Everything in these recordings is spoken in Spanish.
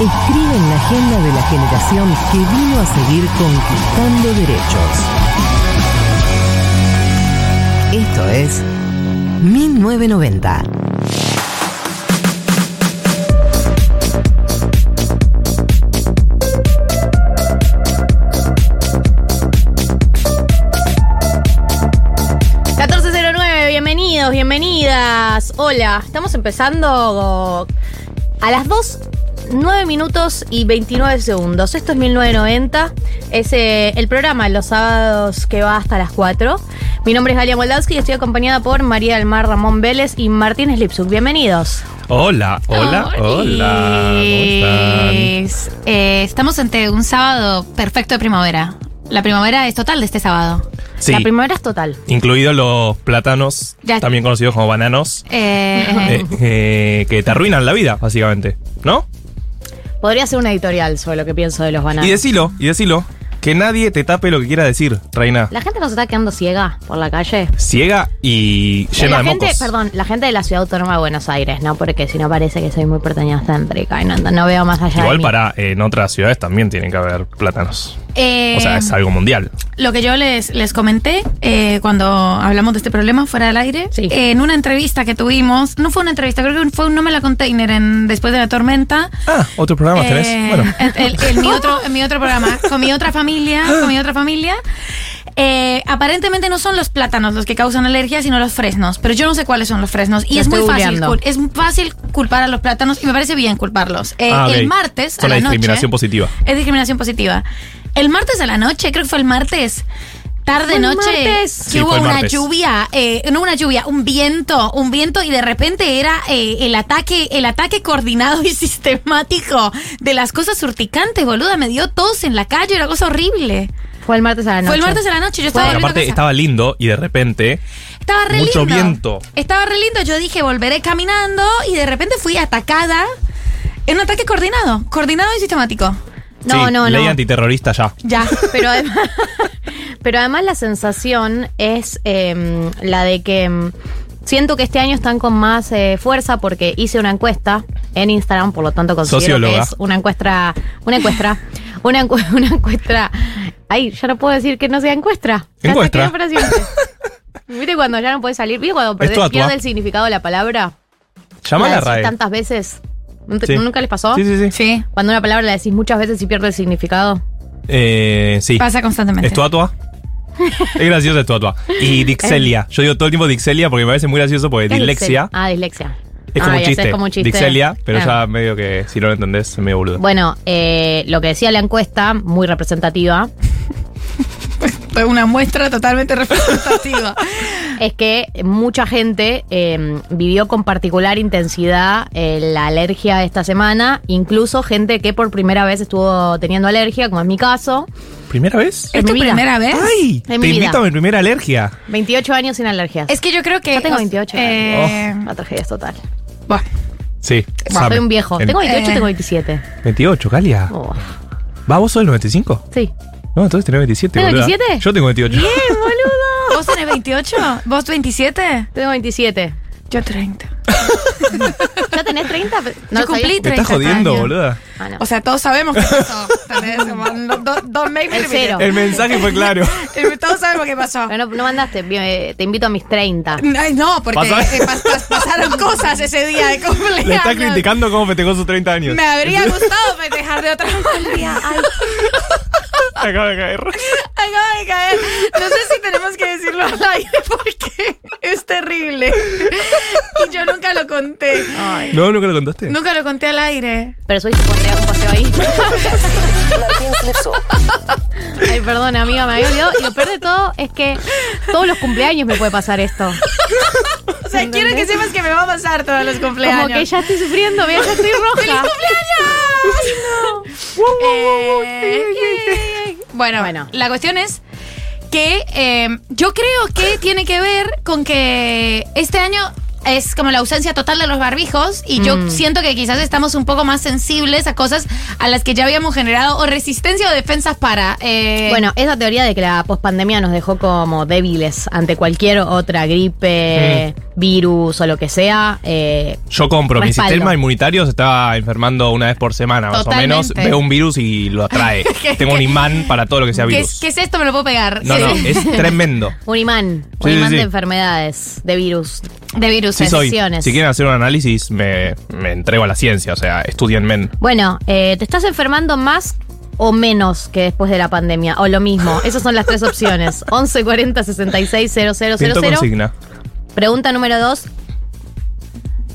escriben la agenda de la generación que vino a seguir conquistando derechos. Esto es 1990. Bienvenidos, bienvenidas. Hola, estamos empezando a las 2, 9 minutos y 29 segundos. Esto es 1990. Es eh, el programa los sábados que va hasta las 4. Mi nombre es Galia Moldavsky y estoy acompañada por María del Mar Ramón Vélez y Martín Slipsuk. Bienvenidos. Hola, hola, hola. ¿Cómo están? Eh, estamos ante un sábado perfecto de primavera. La primavera es total de este sábado. Sí, La primavera es total. incluidos los plátanos, Ya. también conocidos como bananos, Eh, eh, eh, que te arruinan la vida, básicamente, ¿no? Podría ser una editorial sobre lo que pienso de los bananos. Y decilo, y decilo, que nadie te tape lo que quiera decir, reina. La gente nos está quedando ciega por la calle. Ciega y llena la de gente, mocos. perdón, la gente de la ciudad autónoma de Buenos Aires, ¿no? Porque si no parece que soy muy porteñocéntrica y no, no veo más allá de Igual mí. para en otras ciudades también tienen que haber plátanos. Eh, O sea, es algo mundial. Lo que yo les, les comenté eh, cuando hablamos de este problema fuera del aire, Sí. eh, en una entrevista que tuvimos, no fue una entrevista, creo que fue un No me la container en Después de la tormenta. Ah, otro programa Eh, tenés. Bueno. el- el- el- mi, otro, en mi otro programa, con mi otra familia, con mi otra familia. Eh, aparentemente no son los plátanos los que causan alergia, sino los fresnos. Pero yo no sé cuáles son los fresnos. Y Lo es muy fácil, cul- es fácil culpar a los plátanos y me parece bien culparlos. Eh, Ah. El martes Son a la la noche. discriminación positiva. Es discriminación positiva. El martes a la noche, creo que fue el martes. Tarde, ¿Fue el noche, martes? que Sí, hubo una martes. lluvia, eh, no una lluvia, un viento, un viento y de repente era eh, el ataque, el ataque coordinado y sistemático de las cosas urticantes, boluda, me dio tos en la calle, una cosa horrible. Fue el martes a la noche. Fue el martes a la noche, yo estaba aparte estaba lindo y de repente. Estaba re mucho lindo. viento. Estaba re lindo, yo dije, volveré caminando y de repente fui atacada en un ataque coordinado, coordinado y sistemático. No, sí, no, ley no. antiterrorista ya. Ya. Pero además, pero además la sensación es em, la de que em, siento que este año están con más eh, fuerza porque hice una encuesta en Instagram, por lo tanto considero Socióloga. que es una encuesta, una encuesta, una, encu- una encuesta. Ay, ya no puedo decir que no sea encuesta. Quedó para siempre. ¿Viste cuando ya no puede salir? ¿Viste cuando perdés- pierde el significado de la palabra? Llama a La RAE. tantas veces. ¿Nunca Sí. ¿Nunca les pasó? Sí, sí, sí. Sí, Cuando una palabra la decís muchas veces y pierde el significado. Eh, sí. pasa constantemente. ¿Es tu atua? es gracioso es tu atua. Y Dixelia. Yo digo todo el tiempo Dixelia porque me parece muy gracioso porque ¿Qué es dislexia Ah, dislexia. es como, Ah, chiste. es como un chiste. Dixelia, pero Ah. ya medio que si no lo entendés es medio boludo. Bueno, eh, lo que decía la encuesta, muy representativa, una muestra totalmente representativa. es que mucha gente eh, vivió con particular intensidad eh, la alergia esta semana, incluso gente que por primera vez estuvo teniendo alergia, como es mi caso. ¿Primera vez? En ¿Es tu vida. primera vez? ¡Ay! En Te mi vida. invito a mi primera alergia. 28 años sin alergias. Es que yo creo que. Yo tengo o- 28 eh, La tragedia es total. bueno, Sí. Bueno, soy un viejo. En- Tengo 28, Eh. tengo 27. 28, Galia. Oh, ¿Va vos sos del 95? sí. No, entonces tenés 27. ¿Tengo boluda. 27? Yo tengo 28. Bien, boludo. ¿Vos tenés 28? ¿Vos 27? Tengo 27. Yo 30. ¿Ya tenés 30? No Yo cumplí sabía. Me estás 30 jodiendo, años. boluda. Ah, no. O sea, todos sabemos qué pasó. don't- don't make me El cero. mensaje fue claro. Todos sabemos qué pasó. Pero no, no mandaste, eh, te invito a mis 30. Ay, no, porque eh, pas- pas- pasaron cosas ese día de cumpleaños. Le está criticando cómo festejó sus 30 años. Me habría gustado festejar de otra manera. Ay, Acaba de caer. acaba de caer. No sé si tenemos que decirlo al aire porque es terrible. Y yo nunca lo conté. No, nunca lo contaste. Nunca lo conté al aire. Pero subiste un paseo, ahí. Ay, perdón, amiga, me había olvidado. Y lo peor de todo es que todos los cumpleaños me puede pasar esto. O sea, quiero que sepas que me va a pasar todos los cumpleaños. Como que ya estoy sufriendo, mira, ya estoy roja. ¡Feliz cumpleaños! Eh, yay. bueno, Bueno. la cuestión es que eh, yo creo que tiene que ver con que este año es como la ausencia total de los barbijos y yo Mm. siento que quizás estamos un poco más sensibles a cosas a las que ya habíamos generado o resistencia o defensas para. eh, Bueno, esa teoría de que la pospandemia nos dejó como débiles ante cualquier otra gripe, virus o lo que sea. eh, Yo compro, mi sistema inmunitario se está enfermando una vez por semana, más o menos. Veo un virus y lo atrae. Tengo un imán para todo lo que sea ¿qué, virus. es, qué es esto? Me lo puedo pegar. No, no, es tremendo. un imán, un Sí, sí, imán sí. de enfermedades, de virus. De virus. Sí soy. Si quieren hacer un análisis, me, me entrego a la ciencia. O sea, estudienme. Bueno, eh, ¿te estás enfermando más o menos que después de la pandemia? O lo mismo. Esas son las tres opciones. 11 40 66 000. Pinto consigna. Pregunta número dos.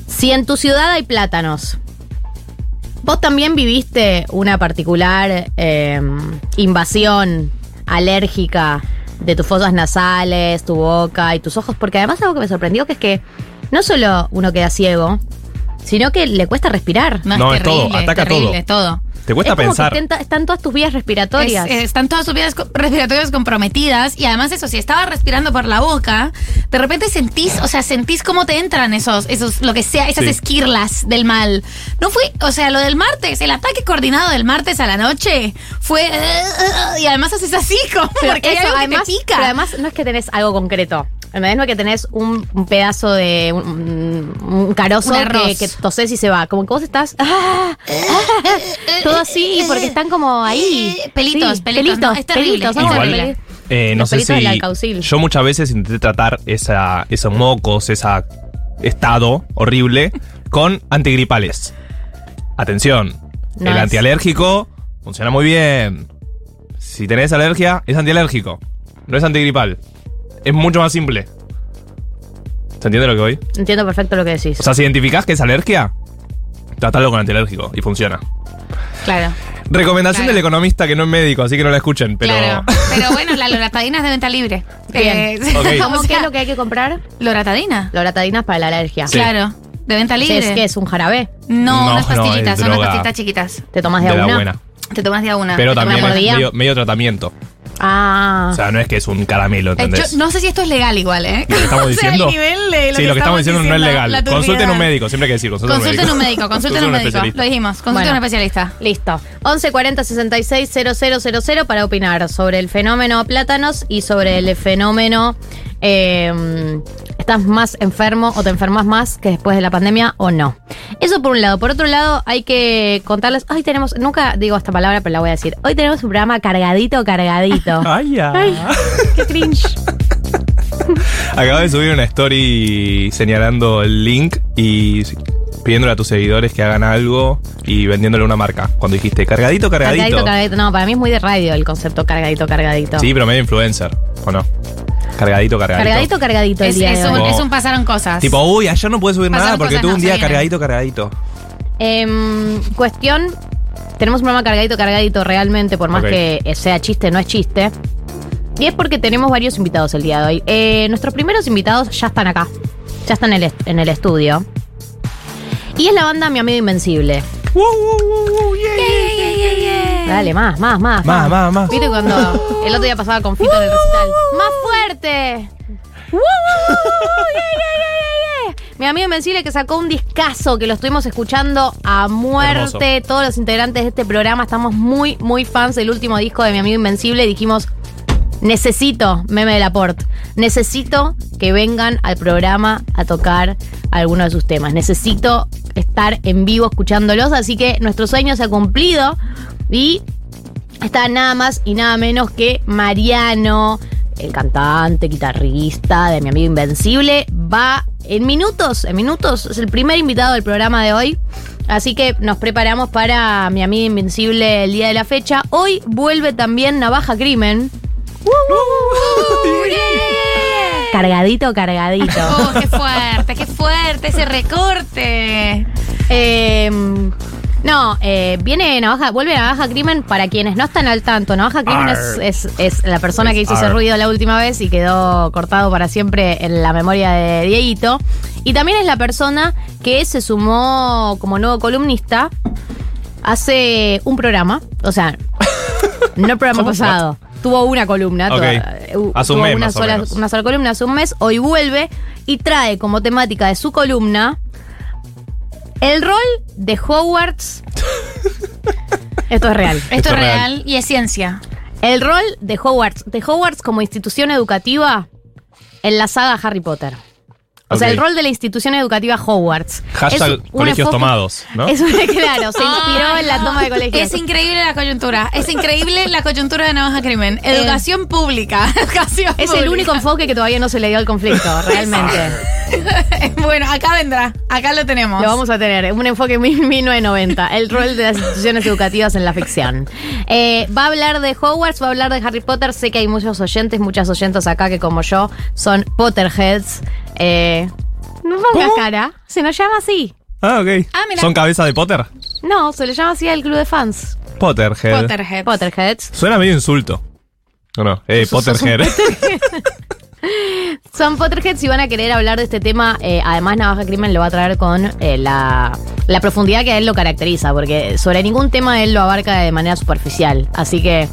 Si en tu ciudad hay plátanos, ¿vos también viviste una particular eh, invasión alérgica de tus fosas nasales, tu boca y tus ojos? Porque además algo que me sorprendió que es que no solo uno queda ciego, sino que le cuesta respirar. No, No, es es todo, terrible, ataca todo. Te cuesta es como pensar. que están todas tus vías respiratorias. Es- eh, están todas sus vías respiratorias comprometidas y además eso, si estaba respirando por la boca, de repente sentís, o sea, sentís cómo te entran esos, esos, lo que sea, esas Sí. esquirlas del mal. No fue, o sea, lo del martes, el ataque coordinado del martes a la noche fue, eh, y además haces así como, Pero porque hay eso, que además, te pica. pero además no es que tenés algo concreto. ¿Entendés? No es que tenés un, un pedazo de un, un carozo Un que, que tosés y se va. Como que vos estás ah, ah, todo así porque están como ahí. Pelitos, Sí, pelitos, no, es terrible, pelitos, son es terrible. Eh, no sé pelitos si. Yo muchas veces intenté tratar esa, esos mocos, ese estado horrible, con antigripales. Atención. No el es. antialérgico funciona muy bien. Si tenés alergia, es antialérgico. No es antigripal. Es mucho más simple. ¿Se entiende lo que voy? Entiendo perfecto lo que decís. O sea, si identificás que es alergia, tratalo con antialérgico y funciona. Claro, Recomendación Claro. del economista que no es médico, así que no la escuchen, pero. claro. Pero bueno, la loratadina es de venta libre. Bien. Eh. ¿Cómo o qué sea, es lo que hay que comprar? Loratadina. Loratadinas para la alergia. Sí. Claro, de venta Sí, libre. ¿Es que es un jarabe? No, No, unas pastillitas, es son unas pastillitas chiquitas. ¿Te tomas de, de a la una? buena. Te tomas de a una. Pero también es medio tratamiento. Ah. O sea, no es que es un caramelo, Eh, ¿entendés? yo no sé si esto es legal igual, ¿eh? Lo que estamos O sea, diciendo. el nivel de lo sí, lo que estamos diciendo, no es legal. Consulten un médico, siempre hay que decir. Consulten, Consulten un médico, consulten un médico. Lo dijimos, consulten Bueno. un especialista. Listo. 11 40 66 000 para opinar sobre el fenómeno plátanos y sobre el fenómeno eh, ¿estás más enfermo o te enfermas más que después de la pandemia o no? Eso por un lado. Por otro lado, hay que contarles. Hoy tenemos, nunca digo esta palabra, pero la voy a decir. Hoy tenemos un programa cargadito, cargadito. Ay, ya. Ay, qué cringe. Acabo de subir una story señalando el link y pidiéndole a tus seguidores que hagan algo y vendiéndole una marca. Cuando dijiste cargadito, cargadito. Cargadito, cargadito. No, para mí es muy de radio el concepto cargadito, cargadito. Sí, pero medio influencer, ¿o no? Cargadito, cargadito. Cargadito, cargadito el Es, día es de un, hoy. es un pasaron cosas. Tipo, uy, ayer no pude subir Pasaron nada porque cosas, tuve no, un se día viene. cargadito, cargadito. Em, cuestión, tenemos un programa cargadito, cargadito realmente, por más Ok. que sea chiste, no es chiste. Y es porque tenemos varios invitados el día de hoy. Eh, nuestros primeros invitados ya están acá, ya están en el, est- en el estudio. Y es la banda Mi Amigo Invencible. Dale, más, más, más. Más, más, más. ¿Viste cuando el otro día pasaba con Fito en el recital? ¡Más fuerte! ¡Woo. Mi amigo Invencible que sacó un discazo que lo estuvimos escuchando a muerte. Todos los integrantes de este programa estamos muy, muy fans del último disco de Mi Amigo Invencible y dijimos, necesito meme de Laporte. necesito que vengan al programa a tocar alguno de sus temas. Necesito estar en vivo escuchándolos, así que nuestro sueño se ha cumplido y está nada más y nada menos que Mariano, el cantante, guitarrista de mi amigo Invencible, va en minutos, en minutos, es el primer invitado del programa de hoy. Así que nos preparamos para mi amigo Invencible el día de la fecha. Hoy vuelve también Navaja Crimen. Cargadito, cargadito. Oh, qué fuerte, qué fuerte ese recorte. Eh, no, eh, viene Navaja, vuelve Navaja Crimen para quienes no están al tanto. Navaja Crimen es, es- es la persona que hizo ese ruido la última vez y quedó cortado para siempre en la memoria de Dieguito. Y también es la persona que se sumó como nuevo columnista hace un programa. O sea, no el programa pasado. Tuvo una columna. Toda- uh, Hace un mes, una sola, una sola columna hace un mes. Hoy vuelve y trae como temática de su columna el rol de Hogwarts. Esto es real. Esto, es real y es ciencia. El rol de Hogwarts, de Hogwarts como institución educativa en la saga Harry Potter. O sea, el rol de la institución educativa Hogwarts. Hashtag colegios enfoque- tomados, ¿no? Es un, claro, se inspiró en la toma de colegios. Es increíble la coyuntura. Es increíble la coyuntura de Navaja Crimen. Educación pública. Educación Es el único enfoque que todavía no se le dio al conflicto, realmente. bueno, acá vendrá. Acá lo tenemos. Lo vamos a tener, un enfoque mil- 1990, el rol de las instituciones educativas en la ficción. Eh, va a hablar de Hogwarts, va a hablar de Harry Potter. Sé que hay muchos oyentes, muchas oyentes acá que como yo son Potterheads. Eh, no pongas ¿Cómo? cara, se nos llama así. Ah, ok. Ah, mira. ¿Son cabeza de Potter? No, se le llama así al club de fans. Potterhead. Potterhead. Potterheads. Suena medio insulto. ¿O no? Eh, Sos- sos un Potterhead. Son Potterheads y van a querer hablar de este tema. eh, además, Navaja Crimen lo va a traer con eh, la, la profundidad que a él lo caracteriza, porque sobre ningún tema él lo abarca de manera superficial. Así que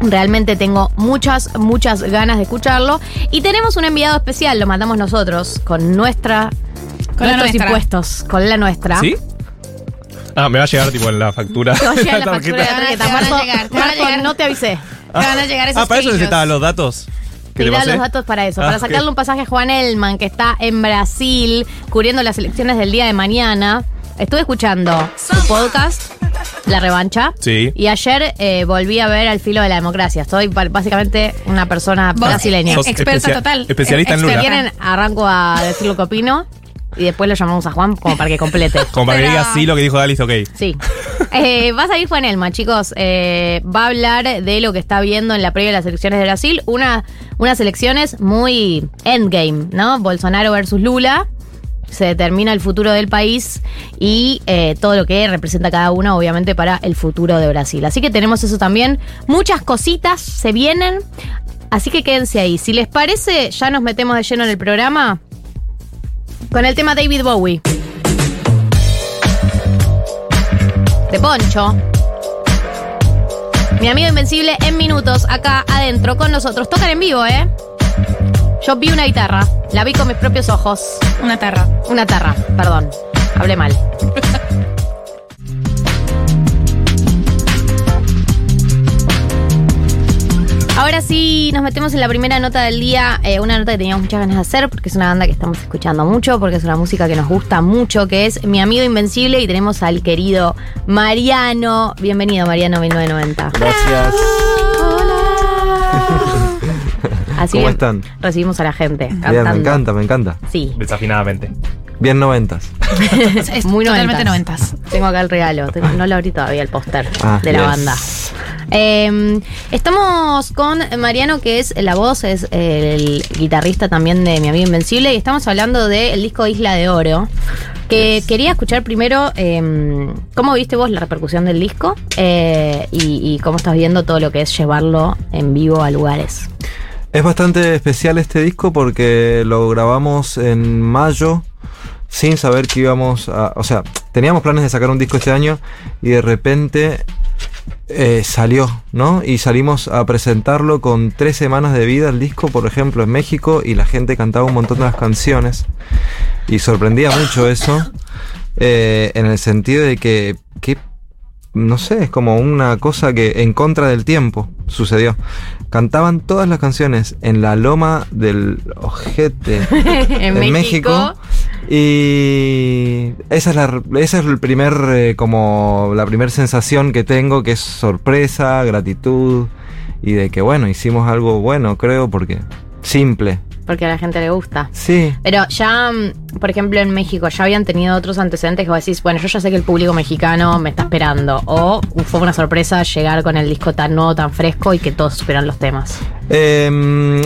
realmente tengo muchas, muchas ganas de escucharlo. Y tenemos un enviado especial, lo mandamos nosotros, con nuestra. Con la nuestros nuestra. impuestos, con la nuestra. ¿Sí? Ah, me va a llegar tipo en la factura. Te va a llegar la tarjeta. factura de la tarjeta. Te van a Marco, llegar, te van a Marco, llegar. no te avisé. Te van a llegar esos Ah, para eso necesitaba los datos. ¿Qué Te le da pasé? los datos para eso, Ah, para ok. sacarle un pasaje a Juan Elman, que está en Brasil, cubriendo las elecciones del día de mañana. Estuve escuchando su podcast, La Revancha. Sí. Y ayer eh, volví a ver Al Filo de la Democracia. Estoy ba- básicamente una persona Vos, brasileña. Sos Experta especia- total. especialista en Si Luna. quieren, arranco a decir lo que opino y después lo llamamos a Juan como para que complete. Como para que diga sí lo que dijo Dalis, ok. Sí. Eh, va a salir Juan Elma, chicos. Eh, va a hablar de lo que está viendo en la previa de las elecciones de Brasil. Una, unas elecciones muy endgame, ¿no? Bolsonaro versus Lula. Se determina el futuro del país y eh, todo lo que representa cada uno, obviamente, para el futuro de Brasil. Así que tenemos eso también. Muchas cositas se vienen. Así que quédense ahí. Si les parece, ya nos metemos de lleno en el programa con el tema David Bowie. de Poncho. Mi amigo Invencible en minutos, acá adentro con nosotros. Tocan en vivo, ¿eh? Yo vi una guitarra, la vi con mis propios ojos. Una tarra. Una tarra, perdón, hablé mal. Ahora sí, nos metemos en la primera nota del día, eh, una nota que teníamos muchas ganas de hacer porque es una banda que estamos escuchando mucho, porque es una música que nos gusta mucho, que es Mi Amigo Invencible y tenemos al querido Mariano. Bienvenido Mariano 1990. Gracias. Así ¿Cómo están? recibimos a la gente Bien, cantando. me encanta, me encanta. Sí. Desafinadamente. Bien noventas. Es, es Muy totalmente noventas. noventas. Tengo acá el regalo. Tengo- no lo abrí todavía el póster Ah, de la yes. banda. Eh, estamos con Mariano, que es la voz, es el guitarrista también de Mi Amigo Invencible, y estamos hablando del disco Isla de Oro. Que quería escuchar primero eh, cómo viste vos la repercusión del disco eh, y, y cómo estás viendo todo lo que es llevarlo en vivo a lugares. Es bastante especial este disco porque lo grabamos en mayo sin saber que íbamos a... O sea, teníamos planes de sacar un disco este año y de repente eh, salió, ¿no? Y salimos a presentarlo con tres semanas de vida el disco, por ejemplo, en México y la gente cantaba un montón de las canciones y sorprendía mucho eso eh, en el sentido de que, que, no sé, es como una cosa que en contra del tiempo. sucedió. Cantaban todas las canciones en la loma del ojete En México. Y esa es la esa es el primer eh, como la primera sensación que tengo que es sorpresa, gratitud y de que bueno, hicimos algo bueno, creo, porque simple. Porque a la gente le gusta. Sí. Pero ya, mm, por ejemplo, en México, ya habían tenido otros antecedentes que vos decís, bueno, yo ya sé que el público mexicano me está esperando. O fue una sorpresa llegar con el disco tan nuevo, tan fresco y que todos supieran los temas. Em,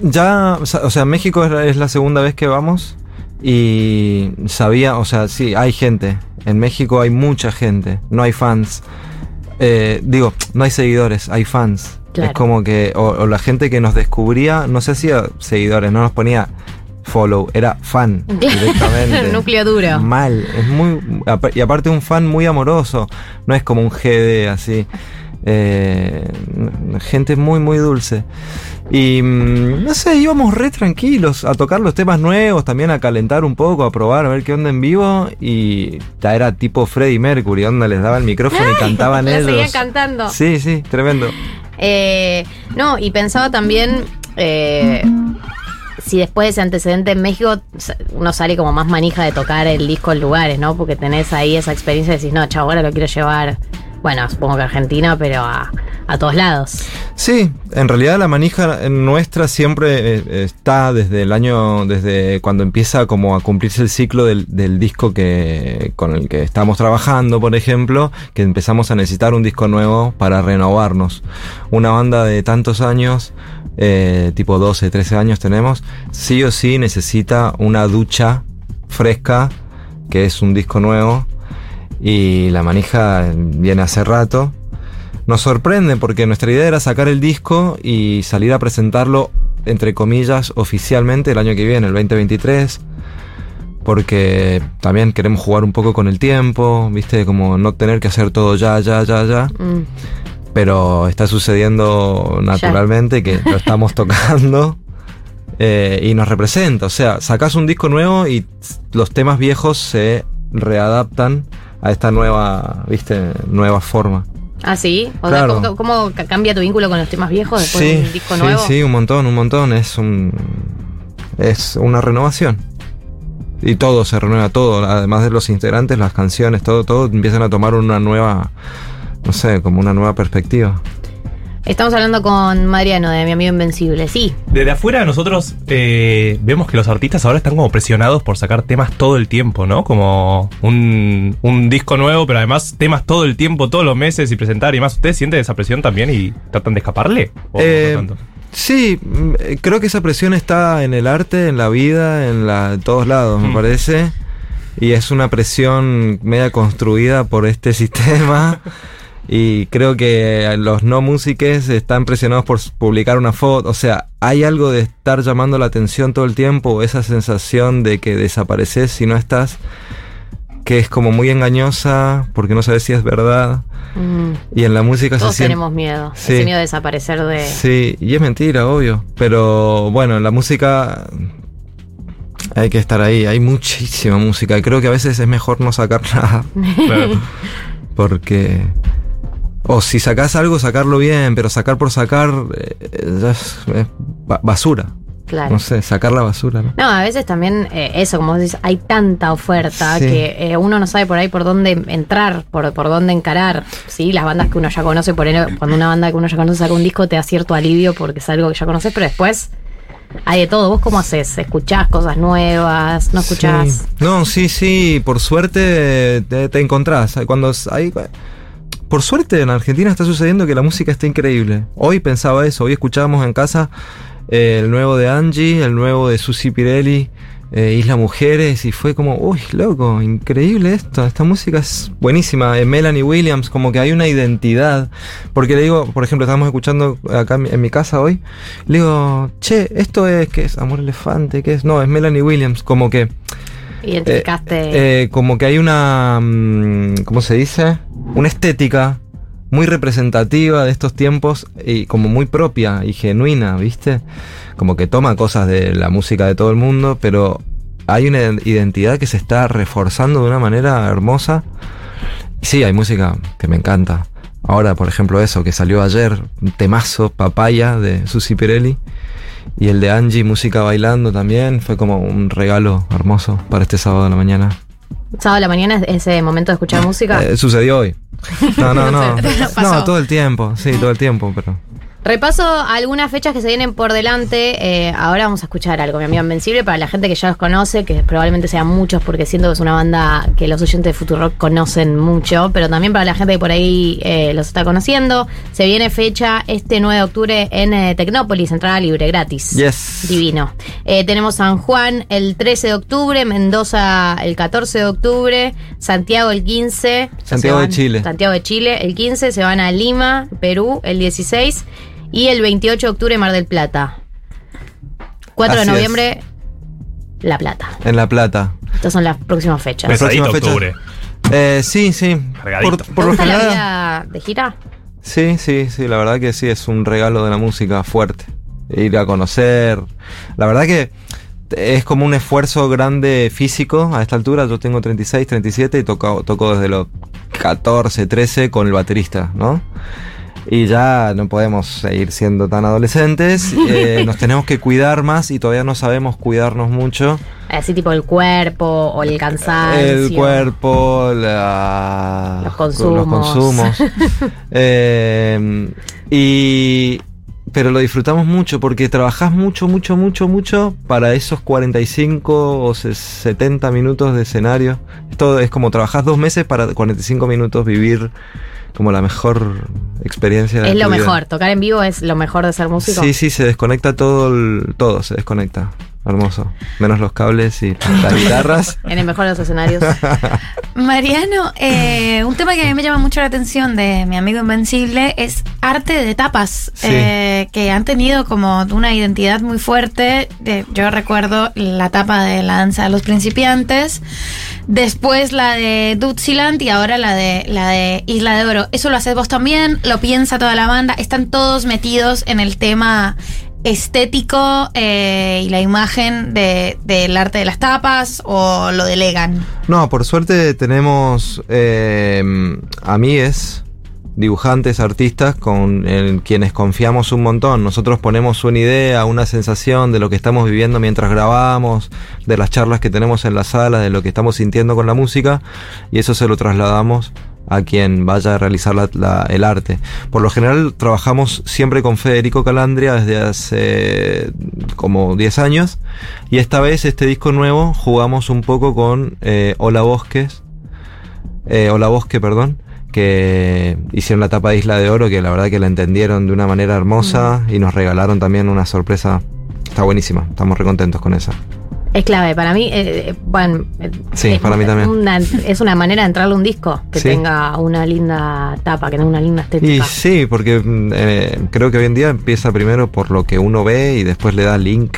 ya, o sea, México es la, es la segunda vez que vamos y sabía, o sea, sí, hay gente. En México hay mucha gente, no hay fans. Eh, digo, no hay seguidores, hay fans. Claro. Es como que, o, o la gente que nos descubría, no se hacía seguidores, no nos ponía follow, era fan directamente. Núcleo duro. Mal, es muy. Y aparte, un fan muy amoroso, no es como un GD así. Eh, gente muy, muy dulce. Y mm, no sé, íbamos re tranquilos a tocar los temas nuevos, también a calentar un poco, a probar, a ver qué onda en vivo. Y ya era tipo Freddie Mercury, onda les daba el micrófono y cantaban ellos. seguían cantando. Sí, sí, tremendo. Eh, no, y pensaba también eh, si después de ese antecedente en México uno sale como más manija de tocar el disco en lugares, ¿no? Porque tenés ahí esa experiencia y decís, no, chavo, ahora lo quiero llevar, bueno, supongo que Argentina, pero a, a todos lados. Sí, en realidad la manija nuestra siempre eh, está desde el año, desde cuando empieza como a cumplirse el ciclo del, del disco que con el que estamos trabajando, por ejemplo, que empezamos a necesitar un disco nuevo para renovarnos. Una banda de tantos años, eh, tipo 12, 13 años tenemos, sí o sí necesita una ducha fresca, que es un disco nuevo, y la manija viene hace rato. Nos sorprende porque nuestra idea era sacar el disco y salir a presentarlo, entre comillas, oficialmente el año que viene, el 2023. Porque también queremos jugar un poco con el tiempo, ¿viste? Como no tener que hacer todo ya, ya, ya, ya. Mm. Pero está sucediendo naturalmente que lo estamos tocando eh, y nos representa. O sea, sacás un disco nuevo y los temas viejos se readaptan a esta nueva, ¿viste? Nueva forma. ¿Ah, sí? O Claro. sea, ¿cómo, cómo ca- cambia tu vínculo con los temas viejos después sí, de un disco sí, nuevo? sí, un montón, un montón. Es un. Es una renovación. Y todo se renueva, todo. Además de los integrantes, las canciones, todo, todo empiezan a tomar una nueva. No sé, como una nueva perspectiva. Estamos hablando con Mariano de Mi Amigo Invencible, sí. Desde afuera nosotros eh, vemos que los artistas ahora están como presionados por sacar temas todo el tiempo, ¿no? Como un, un disco nuevo, pero además temas todo el tiempo, todos los meses y presentar y más. ¿Ustedes sienten esa presión también y tratan de escaparle? ¿O no Eh, tanto? sí, mm, eh, creo que esa presión está en el arte, en la vida, en, la, en todos lados, me Mm. parece. Y es una presión media construida por este sistema. Y creo que los no músiques están presionados por publicar una foto. O sea, hay algo de estar llamando la atención todo el tiempo, esa sensación de que desapareces si no estás, que es como muy engañosa porque no sabes si es verdad. Mm. Y en la música Todos se siente. tenemos miedo. Sí. Ese miedo de desaparecer de. Sí, y es mentira, obvio. Pero bueno, en la música hay que estar ahí. Hay muchísima música. Y creo que a veces es mejor no sacar nada. Claro. Porque. O si sacás algo, sacarlo bien. Pero sacar por sacar eh, es, es ba- basura. Claro. No sé, sacar la basura, ¿no? No, a veces también eh, eso, como vos dices, hay tanta oferta Sí. que eh, uno no sabe por ahí por dónde entrar, por, por dónde encarar. Sí, las bandas que uno ya conoce, por ahí, cuando una banda que uno ya conoce saca un disco te da cierto alivio porque es algo que ya conoces, pero después hay de todo. ¿Vos cómo haces? ¿Escuchás cosas nuevas? ¿No escuchás? Sí. No, sí, sí, por suerte te, te encontrás. Cuando hay, por suerte en Argentina está sucediendo que la música está increíble. Hoy pensaba eso, hoy escuchábamos en casa eh, el nuevo de Angie, el nuevo de Susi Pirelli, eh, Isla Mujeres, y fue como, uy, loco, increíble esto, esta música es buenísima. Eh, Melanie Williams, como que hay una identidad. Porque le digo, por ejemplo, estábamos escuchando acá en mi, casa hoy, le digo, che, esto es, ¿qué es? Amor Elefante, ¿qué es? No, es Melanie Williams, como que... Identificaste. Eh, como que hay una. mm, ¿Cómo se dice? Una estética muy representativa de estos tiempos y como muy propia y genuina, ¿viste? Como que toma cosas de la música de todo el mundo, pero hay una identidad que se está reforzando de una manera hermosa. Sí, hay música que me encanta. Ahora, por ejemplo, eso que salió ayer, temazo, Papaya de Susi Pirelli. Y el de Angie, Música Bailando también, fue como un regalo hermoso para este sábado de la mañana. Sábado a la mañana es ese momento de escuchar música. Eh, sucedió hoy. No, no, no. No, todo el tiempo, sí, todo el tiempo, pero... Repaso algunas fechas que se vienen por delante. Eh, ahora vamos a escuchar algo, mi amigo Invencible, para la gente que ya los conoce, que probablemente sean muchos, porque siento que es una banda que los oyentes de Futurock conocen mucho, pero también para la gente que por ahí eh, los está conociendo. Se viene fecha este 9 de octubre en eh, Tecnópolis, entrada libre, gratis. Yes. Divino. Eh, tenemos San Juan el 13 de octubre, Mendoza el 14 de octubre, Santiago el 15. Santiago de Chile. Santiago de Chile el 15, se van a Lima, Perú el 16 y el 28 de octubre Mar del Plata. 4 de es. noviembre La Plata. En La Plata. Estas son las próximas fechas. Pesadito Próxima fecha. octubre. Eh, sí, sí. Cargadito. Por, ¿Te por gusta la vida de gira? Sí, sí, sí, la verdad que sí, es un regalo de la música fuerte. Ir a conocer. La verdad que es como un esfuerzo grande físico a esta altura. Yo tengo 36, 37 y toco, toco desde los 14, 13 con el baterista, ¿no? Y ya no podemos seguir siendo tan adolescentes. eh, nos tenemos que cuidar más y todavía no sabemos cuidarnos mucho. Así tipo el cuerpo o el cansancio. El cuerpo, la- Los consumos. los consumos. Eh, y pero lo disfrutamos mucho porque trabajás mucho, mucho, mucho, mucho para esos 45 o se- 70 minutos de escenario. Esto es como trabajás dos meses para 45 minutos vivir como la mejor experiencia de Es lo mejor. Tocar en vivo es lo mejor de ser músico. Sí, sí, se desconecta todo, el- todo se desconecta. Hermoso. Menos los cables y las guitarras. En el mejor de los escenarios. Mariano, eh, un tema que a mí me llama mucho la atención de mi amigo Invencible es arte de tapas, Sí. eh, que han tenido como una identidad muy fuerte. De- yo recuerdo la tapa de la danza de los principiantes, después la de Dutziland y ahora la de, la de Isla de Oro. ¿Eso lo haces vos también? ¿Lo piensa toda la banda? ¿Están todos metidos en el tema estético eh, y la imagen de- del arte de las tapas o lo delegan? No, por suerte tenemos eh, amigues, dibujantes, artistas con en quienes confiamos un montón. Nosotros ponemos una idea, una sensación de lo que estamos viviendo mientras grabamos, de las charlas que tenemos en la sala, de lo que estamos sintiendo con la música y eso se lo trasladamos a quien vaya a realizar la- la- el arte. Por lo general trabajamos siempre con Federico Calandria desde hace como 10 años y esta vez este disco nuevo jugamos un poco con eh, Hola Bosques, eh, Hola Bosque, perdón, que hicieron la tapa de Isla de Oro, que la verdad que la entendieron de una manera hermosa y nos regalaron también una sorpresa. Está buenísima, estamos recontentos con esa. Es clave. Para mí, eh, eh, bueno, eh, Sí, es para mí también. una- es una manera de entrarle a un disco que Sí. tenga una linda tapa, que tenga una linda Y estética. sí, porque mm, eh, creo que hoy en día empieza primero por lo que uno ve y después le da link,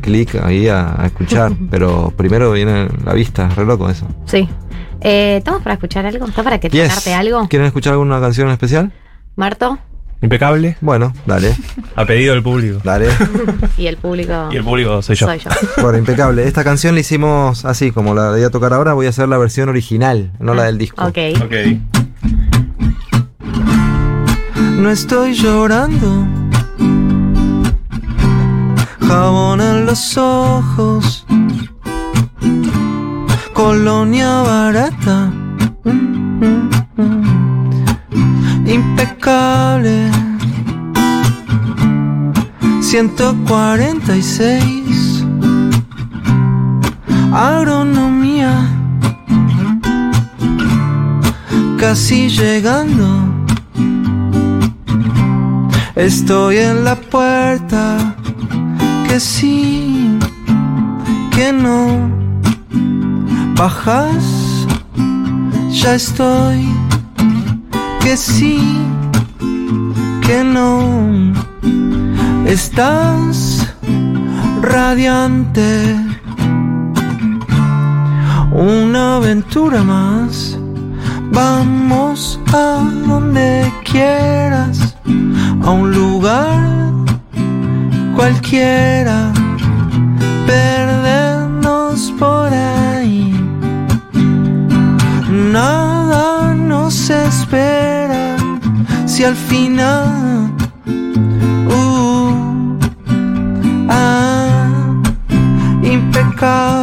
clic ahí a, a escuchar. Pero primero viene la vista, re loco eso. Sí. Eh, ¿Estamos para escuchar algo? ¿Está para que Yes. algo? ¿Quieren escuchar alguna canción en especial? Marto Impecable. Bueno, dale, A pedido del público. dale. y el público. Y el público soy yo. Soy yo. Bueno, impecable. Esta canción la hicimos así, como la voy a tocar ahora, voy a hacer la versión original, no la del disco. Ok. Ok. No estoy llorando. Jabón en los ojos. Colonia barata. Mm. Impecable. 146. Agronomía. Casi llegando. Estoy en la puerta, que sí, que no. Bajas, ya estoy, que sí, que no. Estás radiante, una aventura más. Vamos a donde quieras a un lugar cualquiera, perdernos por ahí. Nada nos espera, al final. Uh, ah, impecable.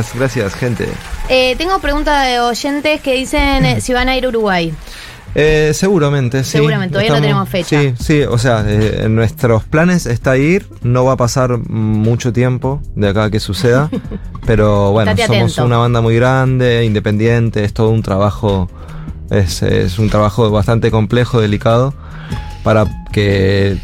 Gracias, gracias, gente. Eh, tengo preguntas de oyentes que dicen eh, si van a ir a Uruguay. Eh, seguramente, sí. Seguramente, todavía no tenemos fecha. Sí, sí, o sea, eh, en nuestros planes está ir, no va a pasar mucho tiempo de acá a que suceda, pero bueno, Estate somos atento. una banda muy grande, independiente, es todo un trabajo, es, es un trabajo bastante complejo, delicado, para que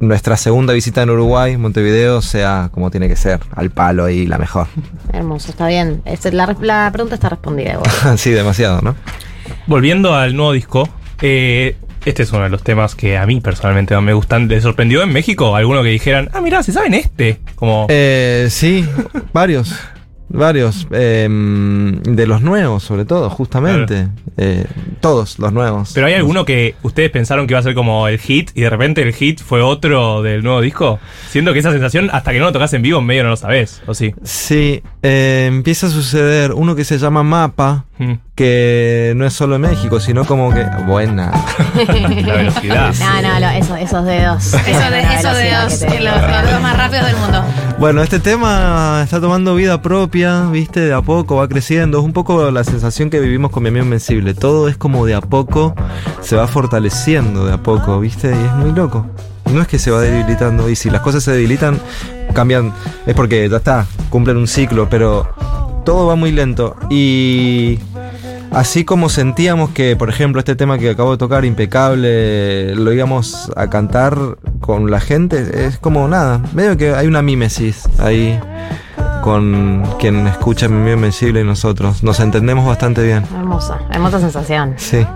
nuestra segunda visita en Uruguay, Montevideo, sea como tiene que ser, al palo y la mejor. Hermoso, está bien. Este, la, la pregunta está respondida igual. sí, demasiado, ¿no? Volviendo al nuevo disco, eh, este es uno de los temas que a mí personalmente me gustan. ¿Les sorprendió en México alguno que dijeran, ah, mirá, se saben este? Como, Eh, sí, varios. Varios. eh, de los nuevos, sobre todo, justamente. Eh, todos los nuevos. ¿Pero hay alguno que ustedes pensaron que iba a ser como el hit y de repente el hit fue otro del nuevo disco? Siento que esa sensación, hasta que no lo tocas en vivo, en medio no lo sabes, ¿o sí? Sí, eh, empieza a suceder uno que se llama Mapa, Mm. que no es solo en México, sino como que. Buena. La velocidad. No, no, lo- eso- esos dedos. Eso de, La eso de velocidad dos, que te- los, los dedos más rápidos del mundo. Bueno, este tema está tomando vida propia, viste, de a poco va creciendo. Es un poco la sensación que vivimos con mi amigo Invencible. Todo es como de a poco se va fortaleciendo de a poco, viste, y es muy loco. No es que se va debilitando, y si las cosas se debilitan, cambian. Es porque ya está, cumplen un ciclo, pero todo va muy lento. Y así como sentíamos que, por ejemplo, este tema que acabo de tocar, impecable, lo íbamos a cantar con la gente, es como nada, medio que hay una mímesis ahí con quien escucha mi Invencible y nosotros. Nos entendemos bastante bien. Hermosa, hermosa sensación. Sí.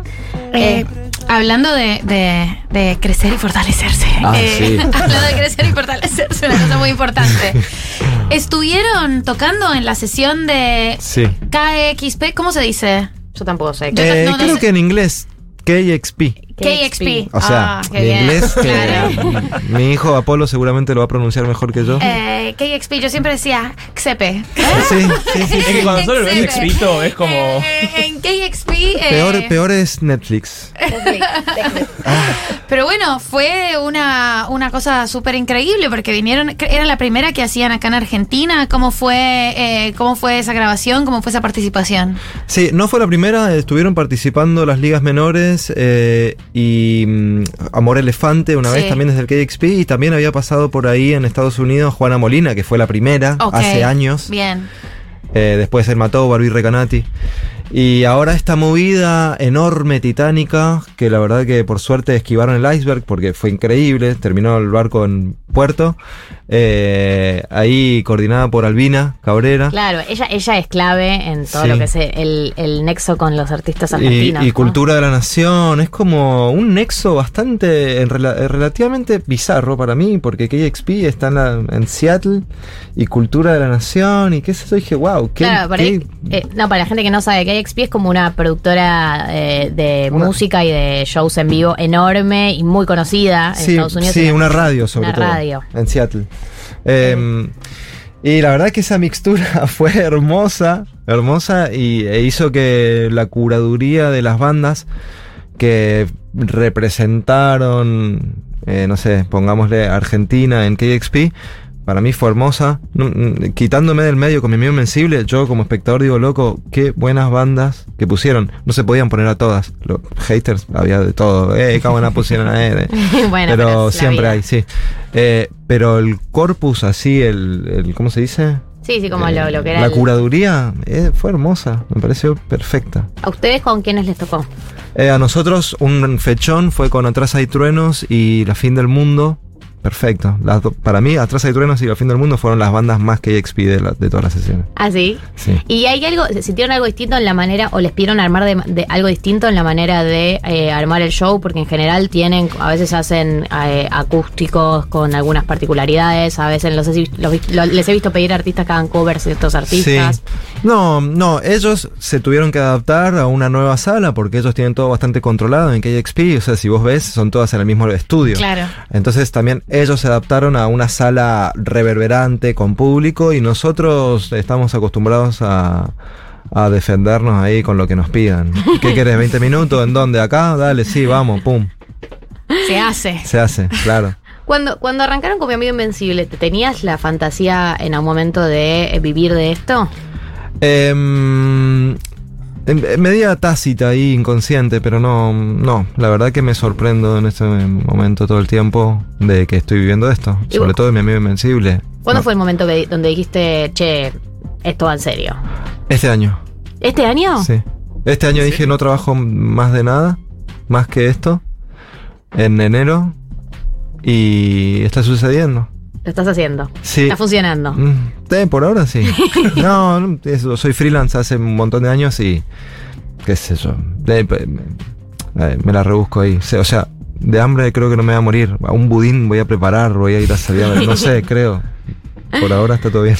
Eh, hablando de, de- de crecer y fortalecerse. Ah, eh, sí. Hablando de crecer y fortalecerse, una cosa muy importante. Estuvieron tocando en la sesión de Sí. KXP, ¿cómo se dice? Yo tampoco sé. Eh, no- no creo sé. que en inglés, KXP. KXP. O sea, Ah, bien. inglés, que Claro. mi hijo Apolo seguramente lo va a pronunciar mejor que yo. Eh, KXP, yo siempre decía XP. Sí, sí, sí. Es que cuando solo lo ves escrito es como... Eh, en KXP. eh, Peor, peor es Netflix. Pero bueno, fue una, una cosa súper increíble porque vinieron, era la primera que hacían acá en Argentina. ¿Cómo fue, eh, cómo fue esa grabación? ¿Cómo fue esa participación? Sí, no fue la primera, estuvieron participando las ligas menores eh, y mm, Amor Elefante una Sí. vez también desde el KXP y también había pasado por ahí en Estados Unidos Juana Molina, que fue la primera hace años. Bien. Eh, después él mató Barbie Recanati. Y ahora esta movida enorme, titánica, que la verdad que por suerte esquivaron el iceberg porque fue increíble, terminó el barco en puerto, eh, ahí coordinada por Albina Cabrera. Claro, ella, ella es clave en todo Sí. lo que es el, el nexo con los artistas Y, argentinos. y ¿no? cultura de la nación, es como un nexo bastante, en eh, relativamente bizarro para mí, porque KXP está en, la- en Seattle y cultura de la nación y qué sé yo, dije, wow, qué, Claro, para, qué- ahí- eh, no, para la gente que no sabe, KXP es como una productora eh, de Una- música y de shows en vivo enorme y muy conocida en Sí, Estados Unidos. sí, una radio sobre una todo. radio. En Seattle. Eh, y la verdad que esa mixtura fue hermosa, hermosa y e hizo que la curaduría de las bandas que representaron, eh, no sé, pongámosle Argentina en KXP, para mí fue hermosa. Quitándome del medio con mi amigo Invencible, yo como espectador digo, loco, qué buenas bandas que pusieron. No se podían poner a todas. Los haters había de todo. Eh, qué buena pusieron a él. eh. Bueno, pero siempre hay, sí. Eh, pero el corpus así, el, el- ¿cómo se dice? Sí, sí, como lo, lo que era. La el- curaduría eh, fue hermosa, me pareció perfecta. ¿A ustedes con quiénes les tocó? Eh, a nosotros un fechón fue con Atrás hay truenos y La fin del mundo. Perfecto. Las do- para mí, Atrás hay truenos y La fin del mundo fueron las bandas más que EXP de, la- de todas las sesiones. Ah, sí. Sí. ¿Y hay algo, sintieron algo distinto en la manera, o les pidieron armar de, de algo distinto en la manera de eh, armar el show? Porque en general tienen, a veces hacen eh, acústicos con algunas particularidades, a veces los, he los vi- lo- les he visto pedir a artistas que hagan covers de estos artistas. Sí. No, no, ellos se tuvieron que adaptar a una nueva sala porque ellos tienen todo bastante controlado en KXP. O sea, si vos ves, son todas en el mismo estudio. Claro. Entonces también ellos se adaptaron a una sala reverberante con público y nosotros estamos acostumbrados a, a defendernos ahí con lo que nos pidan. ¿Qué querés? ¿20 minutos? ¿En dónde? ¿Acá? Dale, sí, vamos, pum. Se hace. Se hace, claro. Cuando, cuando arrancaron con mi amigo Invencible, ¿te tenías la fantasía en un momento de vivir de esto? Em, en- en medida tácita ahí, inconsciente, pero no, no, la verdad que me sorprendo en este momento todo el tiempo de que estoy viviendo esto, ¿Y sobre vos? todo de mi amigo Invencible. ¿Cuándo No, fue el momento que- donde dijiste, che, esto va en serio? Este año, ¿Este año? sí. Este año dije no trabajo más de nada, más que esto, en enero, y está sucediendo. Lo estás haciendo. Sí. Está funcionando. Mm, eh, por ahora sí. No, eso, soy freelance hace un montón de años y. qué sé yo. Eh, eh, me la rebusco ahí. O sea, de hambre creo que no me voy a morir. A un budín voy a preparar, voy a ir a salir No sé, creo. Por ahora está todo bien.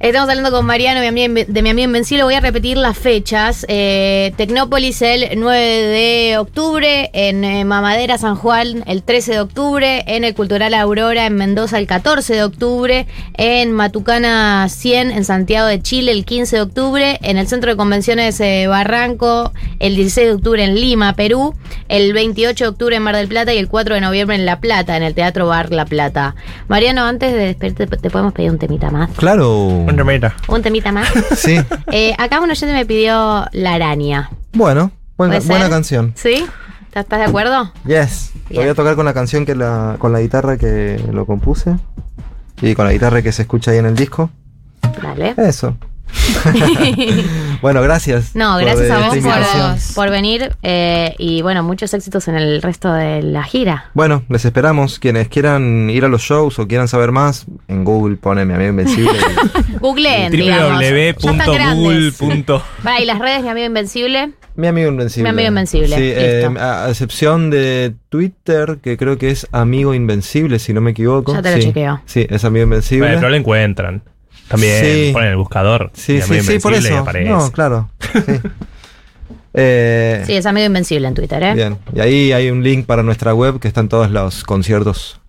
Estamos hablando con Mariano de mi amigo Invencible. Voy a repetir las fechas. Eh, Tecnópolis el 9 de octubre, en eh, Mamadera San Juan el 13 de octubre, en el Cultural Aurora en Mendoza el 14 de octubre, en Matucana 100 en Santiago de Chile el 15 de octubre, en el Centro de Convenciones eh, Barranco el 16 de octubre en Lima, Perú, el 28 de octubre en Mar del Plata y el 4 de noviembre en La Plata, en el Teatro Bar La Plata. Mariano, antes de despedirte, ¿te podemos pedir un temita más? Claro. Un remera. Un temita más. Sí. Eh, acá un oyente me pidió La Araña. Bueno, buena, canción. ¿Sí? ¿Estás de acuerdo? Yes. Lo Bien. voy a tocar con la canción que la. con la guitarra que lo compuse. Y con la guitarra que se escucha ahí en el disco. Dale. Eso. bueno, gracias. No, por gracias a esta vos por, por venir eh, y bueno, muchos éxitos en el resto de la gira. Bueno, les esperamos. Quienes quieran ir a los shows o quieran saber más, en Google pone mi amigo Invencible. Googleen, www.google. Vale, y las redes, mi amigo Invencible. mi amigo Invencible. Mi amigo Invencible, Sí, eh, a a excepción de Twitter, que creo que es amigo Invencible, si no me equivoco. Ya te lo sí. chequeo. Sí, es amigo Invencible. Bueno, pero lo encuentran. También Sí. ponen el buscador. Sí, sí, sí, por eso. No, claro. Sí. Eh, Sí, es amigo Invencible en Twitter, ¿eh? Bien. Y ahí hay un link para nuestra web que están todos los conciertos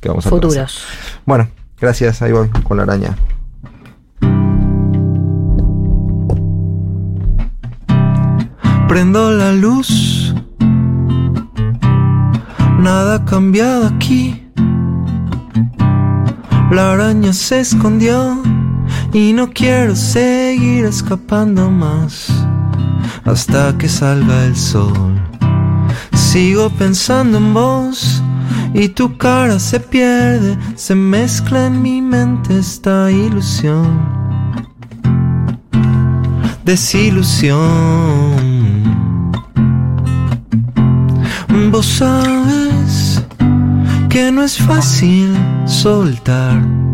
que vamos a Futuros. Bueno, gracias. Ahí voy con la araña. Prendo la luz. Nada ha cambiado aquí. La araña se escondió y no quiero seguir escapando más hasta que salga el sol. Sigo pensando en vos y tu cara se pierde, se mezcla en mi mente esta ilusión. Desilusión. Vos sabes que no es fácil soltar.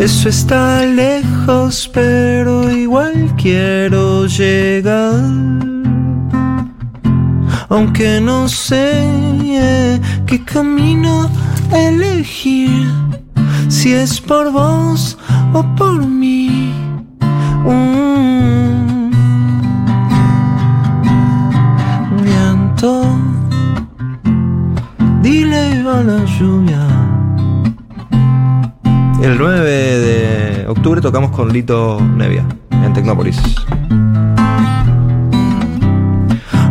Eso está lejos, pero igual quiero llegar. Aunque no sé qué camino elegir, si es por vos o por mí. Mm. Dile a la lluvia. El 9 de octubre tocamos con Lito Nevia en Tecnópolis.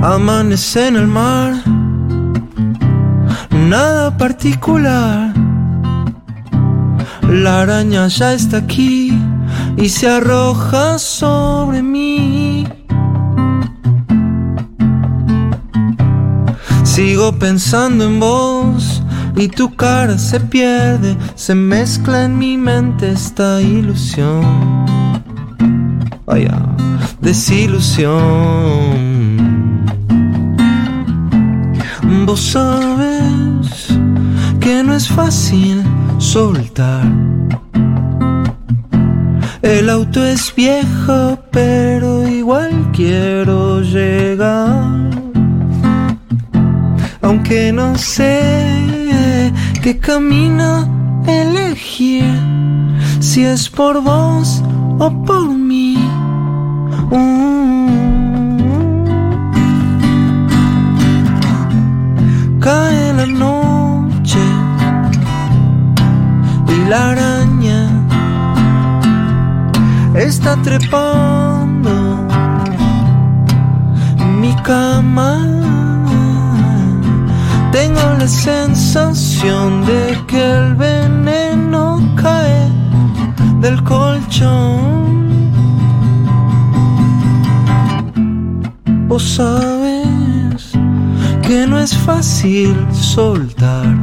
Amanece en el mar, nada particular. La araña ya está aquí y se arroja sobre mí. Sigo pensando en vos y tu cara se pierde, se mezcla en mi mente esta ilusión. Vaya, desilusión. Vos sabes que no es fácil soltar. El auto es viejo, pero igual quiero llegar. Aunque no sé qué camino elegir, si es por vos o por mí. Mm. Cae la noche y la araña está trepando mi cama. Tengo la sensación de que el veneno cae del colchón. Vos sabes que no es fácil soltar.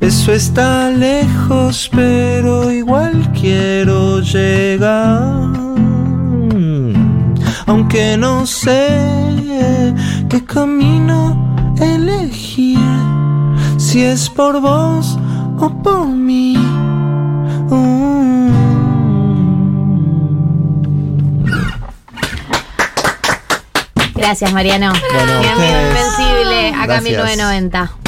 Eso está lejos, pero igual quiero llegar. Aunque no sé qué camino elegir, si es por vos o por mí. Gracias, Mariano. Bueno, Mi amigo ustedes. invencible, acá Gracias. 1990.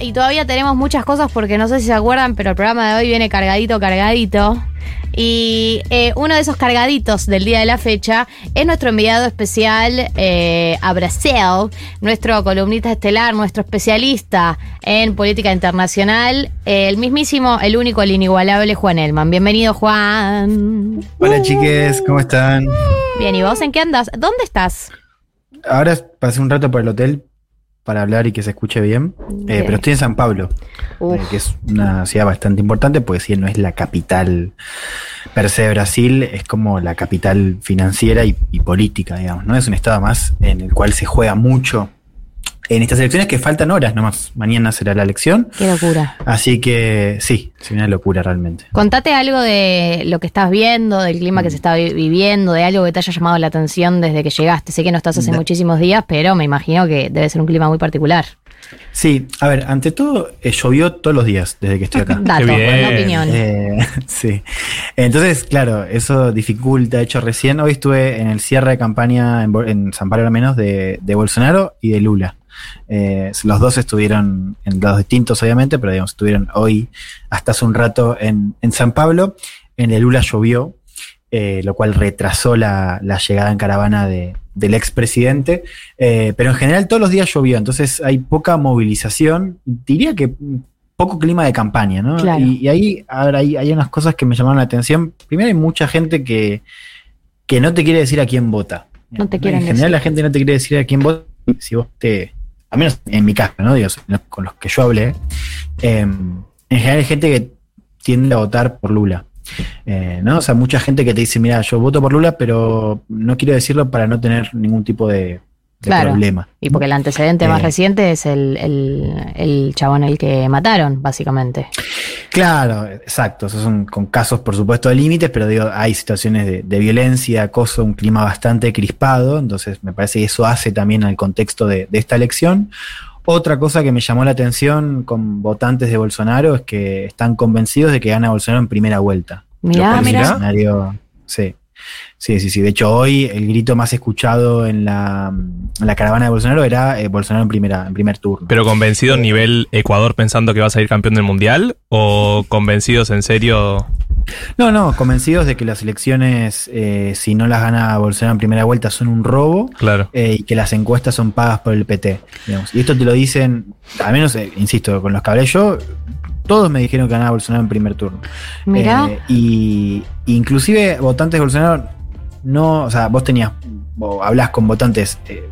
Y todavía tenemos muchas cosas porque no sé si se acuerdan, pero el programa de hoy viene cargadito, cargadito. Y eh, uno de esos cargaditos del día de la fecha es nuestro enviado especial eh, a Brasil, nuestro columnista estelar, nuestro especialista en política internacional, eh, el mismísimo, el único, el inigualable Juan Elman. Bienvenido, Juan. Hola chiques, ¿cómo están? Bien, ¿y vos en qué andas? ¿Dónde estás? Ahora pasé un rato por el hotel para hablar y que se escuche bien, eh, pero estoy en San Pablo, eh, que es una ciudad bastante importante, porque si no es la capital per se de Brasil, es como la capital financiera y, y política, digamos, ¿no? Es un estado más en el cual se juega mucho en estas elecciones que faltan horas nomás. Mañana será la elección, Qué locura. así que sí, es una locura realmente. Contate algo de lo que estás viendo, del clima que se está vi- viviendo, de algo que te haya llamado la atención desde que llegaste. Sé que no estás hace muchísimos días, pero me imagino que debe ser un clima muy particular. Sí, a ver, ante todo, eh, llovió todos los días desde que estoy acá. Dato, no opinión. Eh, sí. Entonces, claro, eso dificulta. De hecho, recién hoy estuve en el cierre de campaña en, en San Pablo al menos de, de Bolsonaro y de Lula. Eh, los dos estuvieron en lados distintos, obviamente, pero digamos, estuvieron hoy hasta hace un rato en, en San Pablo. En el Lula llovió, eh, lo cual retrasó la, la llegada en caravana de, del expresidente. Eh, pero en general todos los días llovió, entonces hay poca movilización. Diría que poco clima de campaña, ¿no? Claro. Y, y ahí, a ver, hay, hay unas cosas que me llamaron la atención. Primero hay mucha gente que, que no te quiere decir a quién vota. No te En quieren general decir. la gente no te quiere decir a quién vota. Si vos te... A menos en mi caso, ¿no? Digo, con los que yo hablé. eh, en general hay gente que tiende a votar por Lula. Eh, ¿no? O sea, mucha gente que te dice, mira, yo voto por Lula, pero no quiero decirlo para no tener ningún tipo de Claro. problema. Y porque el antecedente más Eh. reciente es el, el, el chabón el que mataron, básicamente. Claro, exacto. Esos son con casos, por supuesto, de límites, pero digo, hay situaciones de, de violencia, acoso, un clima bastante crispado. Entonces, me parece que eso hace también al contexto de, de esta elección. Otra cosa que me llamó la atención con votantes de Bolsonaro es que están convencidos de que gana Bolsonaro en primera vuelta. Mirá, es un escenario- sí. Sí, sí, sí. De hecho, hoy el grito más escuchado en la, en la caravana de Bolsonaro era eh, Bolsonaro en, primera, en primer turno. ¿Pero convencido nivel Ecuador pensando que va a salir campeón del mundial? ¿O convencidos en serio? No, no, convencidos de que las elecciones, eh, si no las gana Bolsonaro en primera vuelta, son un robo. Claro. eh, y que las encuestas son pagas por el PT. digamos. Y esto te lo dicen, al menos, eh, insisto, con los que hablé yo, todos me dijeron que ganaba Bolsonaro en primer turno. Mirá. Eh, y inclusive votantes de Bolsonaro, no, o sea, vos tenías, o hablás con votantes eh,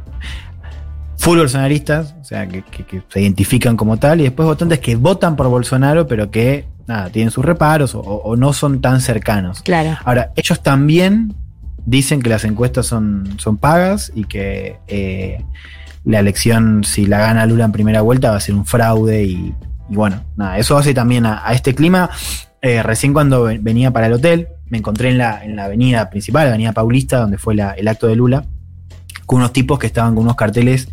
full bolsonaristas, o sea, que, que- que se identifican como tal, y después votantes que votan por Bolsonaro, pero que, nada, tienen sus reparos o, o no son tan cercanos. Claro. Ahora, ellos también dicen que las encuestas son, son pagas y que eh, la elección, si la gana Lula en primera vuelta, va a ser un fraude y, y bueno, nada, eso hace también a, a este clima. Eh, recién cuando ven- venía para el hotel, me encontré en la, en la avenida principal, la avenida Paulista, donde fue la- el acto de Lula, con unos tipos que estaban con unos carteles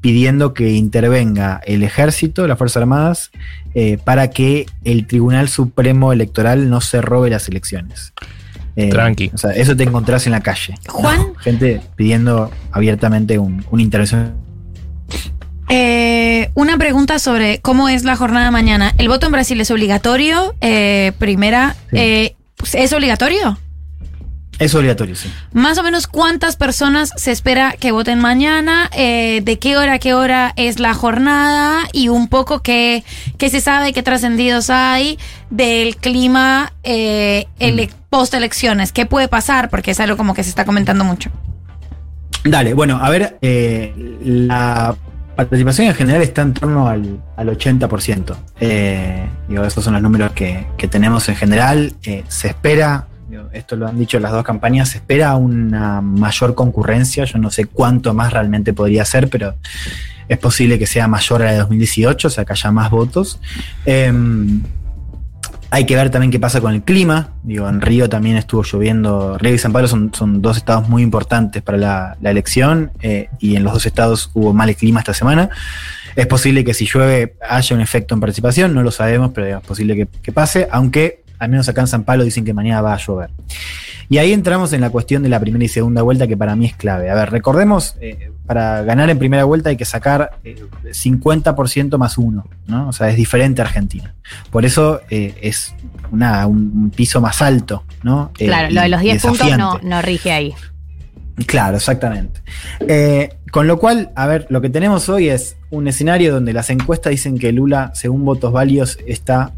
pidiendo que intervenga el ejército, las Fuerzas Armadas, eh, para que el Tribunal Supremo Electoral no se robe las elecciones. Eh, Tranqui. O sea, eso te encontrás en la calle. Juan. Gente pidiendo abiertamente un- una intervención. Eh, una pregunta sobre cómo es la jornada mañana. ¿El voto en Brasil es obligatorio? Eh, primera, eh, ¿es obligatorio? Es obligatorio, sí. Más o menos cuántas personas se espera que voten mañana, eh, de qué hora a qué hora es la jornada y un poco qué, qué se sabe, qué trascendidos hay del clima eh, ele- post elecciones, qué puede pasar, porque es algo como que se está comentando mucho. Dale, bueno, a ver, eh, la participación en general está en torno al, al 80%. Eh, digo, esos son los números que, que tenemos en general. Eh, se espera, esto lo han dicho las dos campañas, se espera una mayor concurrencia. Yo no sé cuánto más realmente podría ser, pero es posible que sea mayor a la de 2018, o sea, que haya más votos. Em, hay que ver también qué pasa con el clima. Digo, en Río también estuvo lloviendo. Río y San Pablo son, dos estados muy importantes para la, elección eh, y en los dos estados hubo mal clima esta semana. Es posible que si llueve haya un efecto en participación, no lo sabemos, pero es posible que pase, aunque al menos acá en San Pablo dicen que mañana va a llover. Y ahí entramos en la cuestión de la primera y segunda vuelta que para mí es clave. A ver, recordemos, eh, para ganar en primera vuelta hay que sacar eh, 50% más uno, ¿no? O sea, es diferente a Argentina. Por eso eh, es una, un, un piso más alto, ¿no? Eh, Claro, lo de los y 10 puntos no, rige ahí. Claro, exactamente. Eh, con lo cual, a ver, lo que tenemos hoy es un escenario donde las encuestas dicen que Lula, según votos válidos, está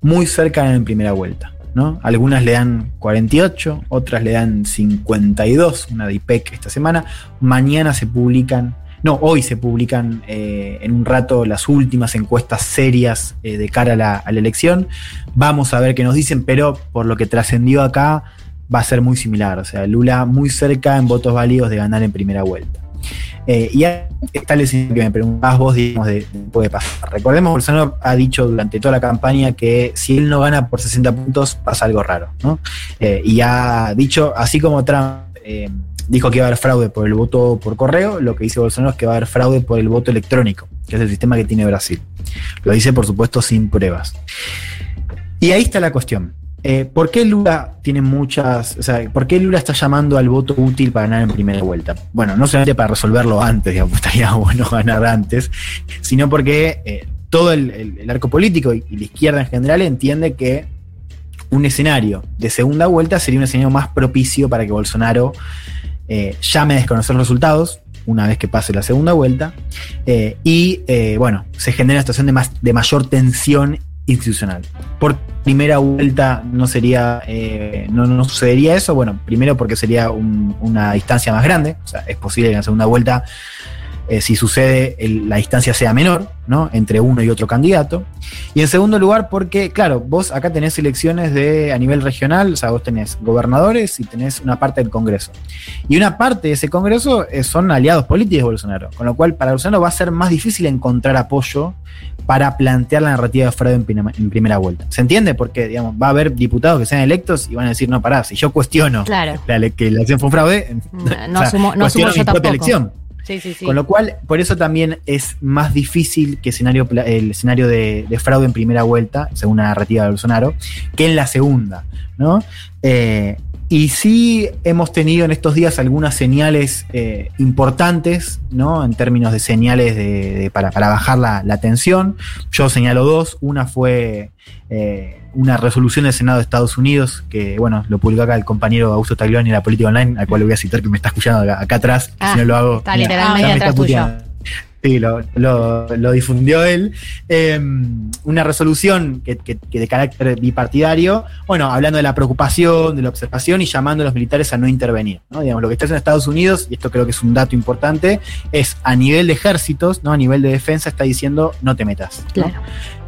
muy cerca en primera vuelta. ¿no? Algunas le dan 48, otras le dan 52, una de IPEC esta semana. Mañana se publican, no, hoy se publican eh, en un rato las últimas encuestas serias eh, de cara a la, a la elección. Vamos a ver qué nos dicen, pero por lo que trascendió acá, va a ser muy similar. O sea, Lula muy cerca en votos válidos de ganar en primera vuelta. Eh, y está el escenario que me preguntabas vos, digamos, de, de puede pasar. Recordemos, Bolsonaro ha dicho durante toda la campaña que si él no gana por 60 puntos, pasa algo raro, ¿no? Eh, y ha dicho, así como Trump eh, dijo que iba a haber fraude por el voto por correo, lo que dice Bolsonaro es que va a haber fraude por el voto electrónico, que es el sistema que tiene Brasil. Lo dice, por supuesto, sin pruebas. Y ahí está la cuestión. Eh, ¿Por qué Lula tiene muchas, o sea, por qué Lula está llamando al voto útil para ganar en primera vuelta? Bueno, no solamente para resolverlo antes, digamos, estaría bueno ganar antes, sino porque eh, todo el, arco político y, la izquierda en general entiende que un escenario de segunda vuelta sería un escenario más propicio para que Bolsonaro eh, llame a desconocer los resultados una vez que pase la segunda vuelta y bueno, se genera una situación de, más, de mayor tensión institucional. Por primera vuelta no sería, eh, no, no sucedería eso, bueno, primero porque sería un- una distancia más grande, o sea, es posible que en la segunda vuelta, eh, si sucede, el- la distancia sea menor, ¿no? Entre uno y otro candidato. Y en segundo lugar, porque, claro, vos acá tenés elecciones de, a nivel regional, o sea, vos tenés gobernadores y tenés una parte del Congreso. Y una parte de ese Congreso eh, son aliados políticos de Bolsonaro, con lo cual para Bolsonaro va a ser más difícil encontrar apoyo para plantear la narrativa de fraude en, prima- en primera vuelta. ¿Se entiende? Porque digamos, va a haber diputados que sean electos y van a decir, no, pará, si yo cuestiono Claro. la que la elección fue un fraude, No, o no sea, asumo, no cuestiono asumo yo mi propia elección. Sí, sí, sí. Con lo cual, por eso también es más difícil que escenario, el escenario de, de fraude en primera vuelta, según la narrativa de Bolsonaro, que en la segunda, ¿no? Eh, Y sí hemos tenido en estos días algunas señales eh, importantes, ¿no? En términos de señales de- para, para bajar la, la tensión. Yo señalo dos. Una fue eh, una resolución del Senado de Estados Unidos, que bueno, lo publicó acá el compañero Augusto Taglioni de la Política Online, al cual le voy a citar que me está escuchando acá, acá atrás, Ah, si no lo hago. está literalmente atrás tuyo. Sí, lo, lo- lo difundió él. Eh, una resolución que, que- que de carácter bipartidario, bueno, hablando de la preocupación, de la observación y llamando a los militares a no intervenir. ¿no? Digamos, lo que está haciendo Estados Unidos, y esto creo que es un dato importante, es a nivel de ejércitos, ¿no? a nivel de defensa, está diciendo no te metas. ¿no? Claro.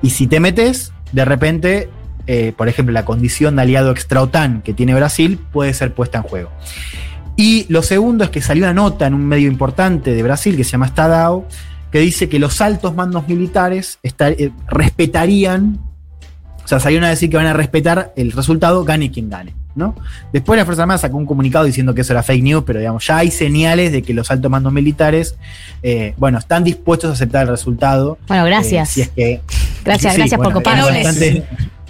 Y si te metes, de repente, eh, por ejemplo, la condición de aliado extra-OTAN que tiene Brasil puede ser puesta en juego. Y lo segundo es que salió una nota en un medio importante de Brasil que se llama Estadao, que dice que los altos mandos militares esta- eh, respetarían, o sea, salieron a decir que van a respetar el resultado, gane quien gane. ¿no? Después la Fuerza Armada sacó un comunicado diciendo que eso era fake news, pero digamos, ya hay señales de que los altos mandos militares, eh, bueno, están dispuestos a aceptar el resultado. Bueno, gracias. Eh, si es que, Gracias, Sí, gracias por coparnos.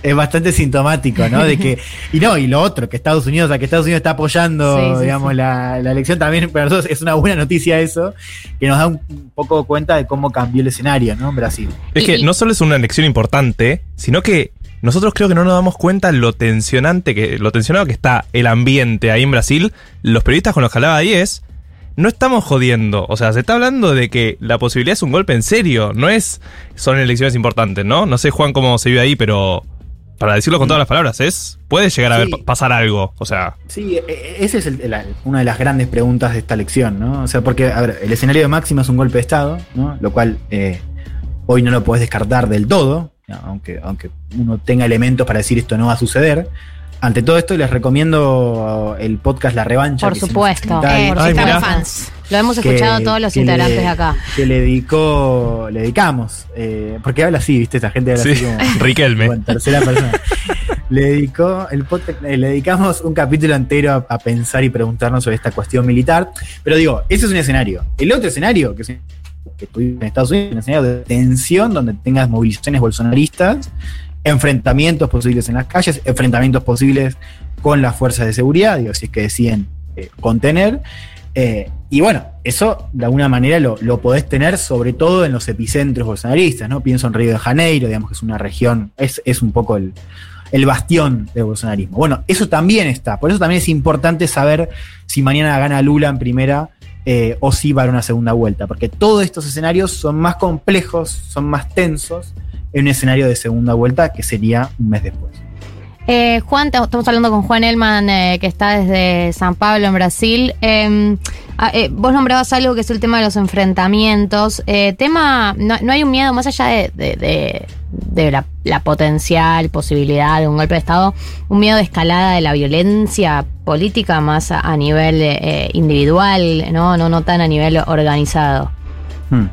Es bastante, sintomático, ¿no? De que, y no, y lo otro, que Estados Unidos, o sea, que Estados Unidos está apoyando, Sí, sí, digamos, sí. La, la elección también para nosotros es una buena noticia eso, que nos da un, un poco cuenta de cómo cambió el escenario, ¿no? En Brasil. Es que no solo es una elección importante, sino que nosotros creo que no nos damos cuenta lo tensionante que, lo tensionado que está el ambiente ahí en Brasil. Los periodistas con los que hablaba ahí es. No estamos jodiendo. O sea, se está hablando de que la posibilidad es un golpe en serio. No es. Son elecciones importantes, ¿no? No sé, Juan, cómo se vive ahí, pero. Para decirlo con todas las palabras, es. Puede llegar a Sí. ver pasar algo. O sea. Sí, e- e- esa es el- la- una de las grandes preguntas de esta elección, ¿no? O sea, porque, a ver, el escenario de Máximo es un golpe de Estado, ¿no? Lo cual eh, hoy no lo podés descartar del todo, aunque, aunque uno tenga elementos para decir esto no va a suceder. Ante todo esto, les recomiendo el podcast La Revancha. Por supuesto. Eh, por Ay, fans. Lo hemos que- escuchado todos los integrantes de acá. Que le dedicó, le dedicamos, eh, porque habla así, ¿viste? Esta gente habla Sí, así como, Riquelme. como en tercera persona. le dedicó el podcast- eh, le dedicamos un capítulo entero a, a pensar y preguntarnos sobre esta cuestión militar. Pero digo, ese es un escenario. El otro escenario, que, es, que tuvimos en Estados Unidos, un escenario de tensión donde tengas movilizaciones bolsonaristas, enfrentamientos posibles en las calles, enfrentamientos posibles con las fuerzas de seguridad, digo, si es que deciden eh, contener. Eh, y bueno, eso de alguna manera lo, lo podés tener sobre todo en los epicentros bolsonaristas, ¿no? Pienso en Río de Janeiro, digamos que es una región, es, es un poco el, el bastión del bolsonarismo. Bueno, eso también está, por eso también es importante saber si mañana gana Lula en primera eh, o si va a una segunda vuelta, porque todos estos escenarios son más complejos, son más tensos en un escenario de segunda vuelta que sería un mes después. Eh, Juan, estamos hablando con Juan Elman, eh, que está desde San Pablo, en Brasil. Eh, ah, eh, vos nombrabas algo que es el tema de los enfrentamientos. Eh, tema, no, no hay un miedo más allá de, de- de- de la, la potencial posibilidad de un golpe de Estado, un miedo de escalada de la violencia política más a, a nivel individual, ¿no? No, no tan a nivel organizado. Hmm.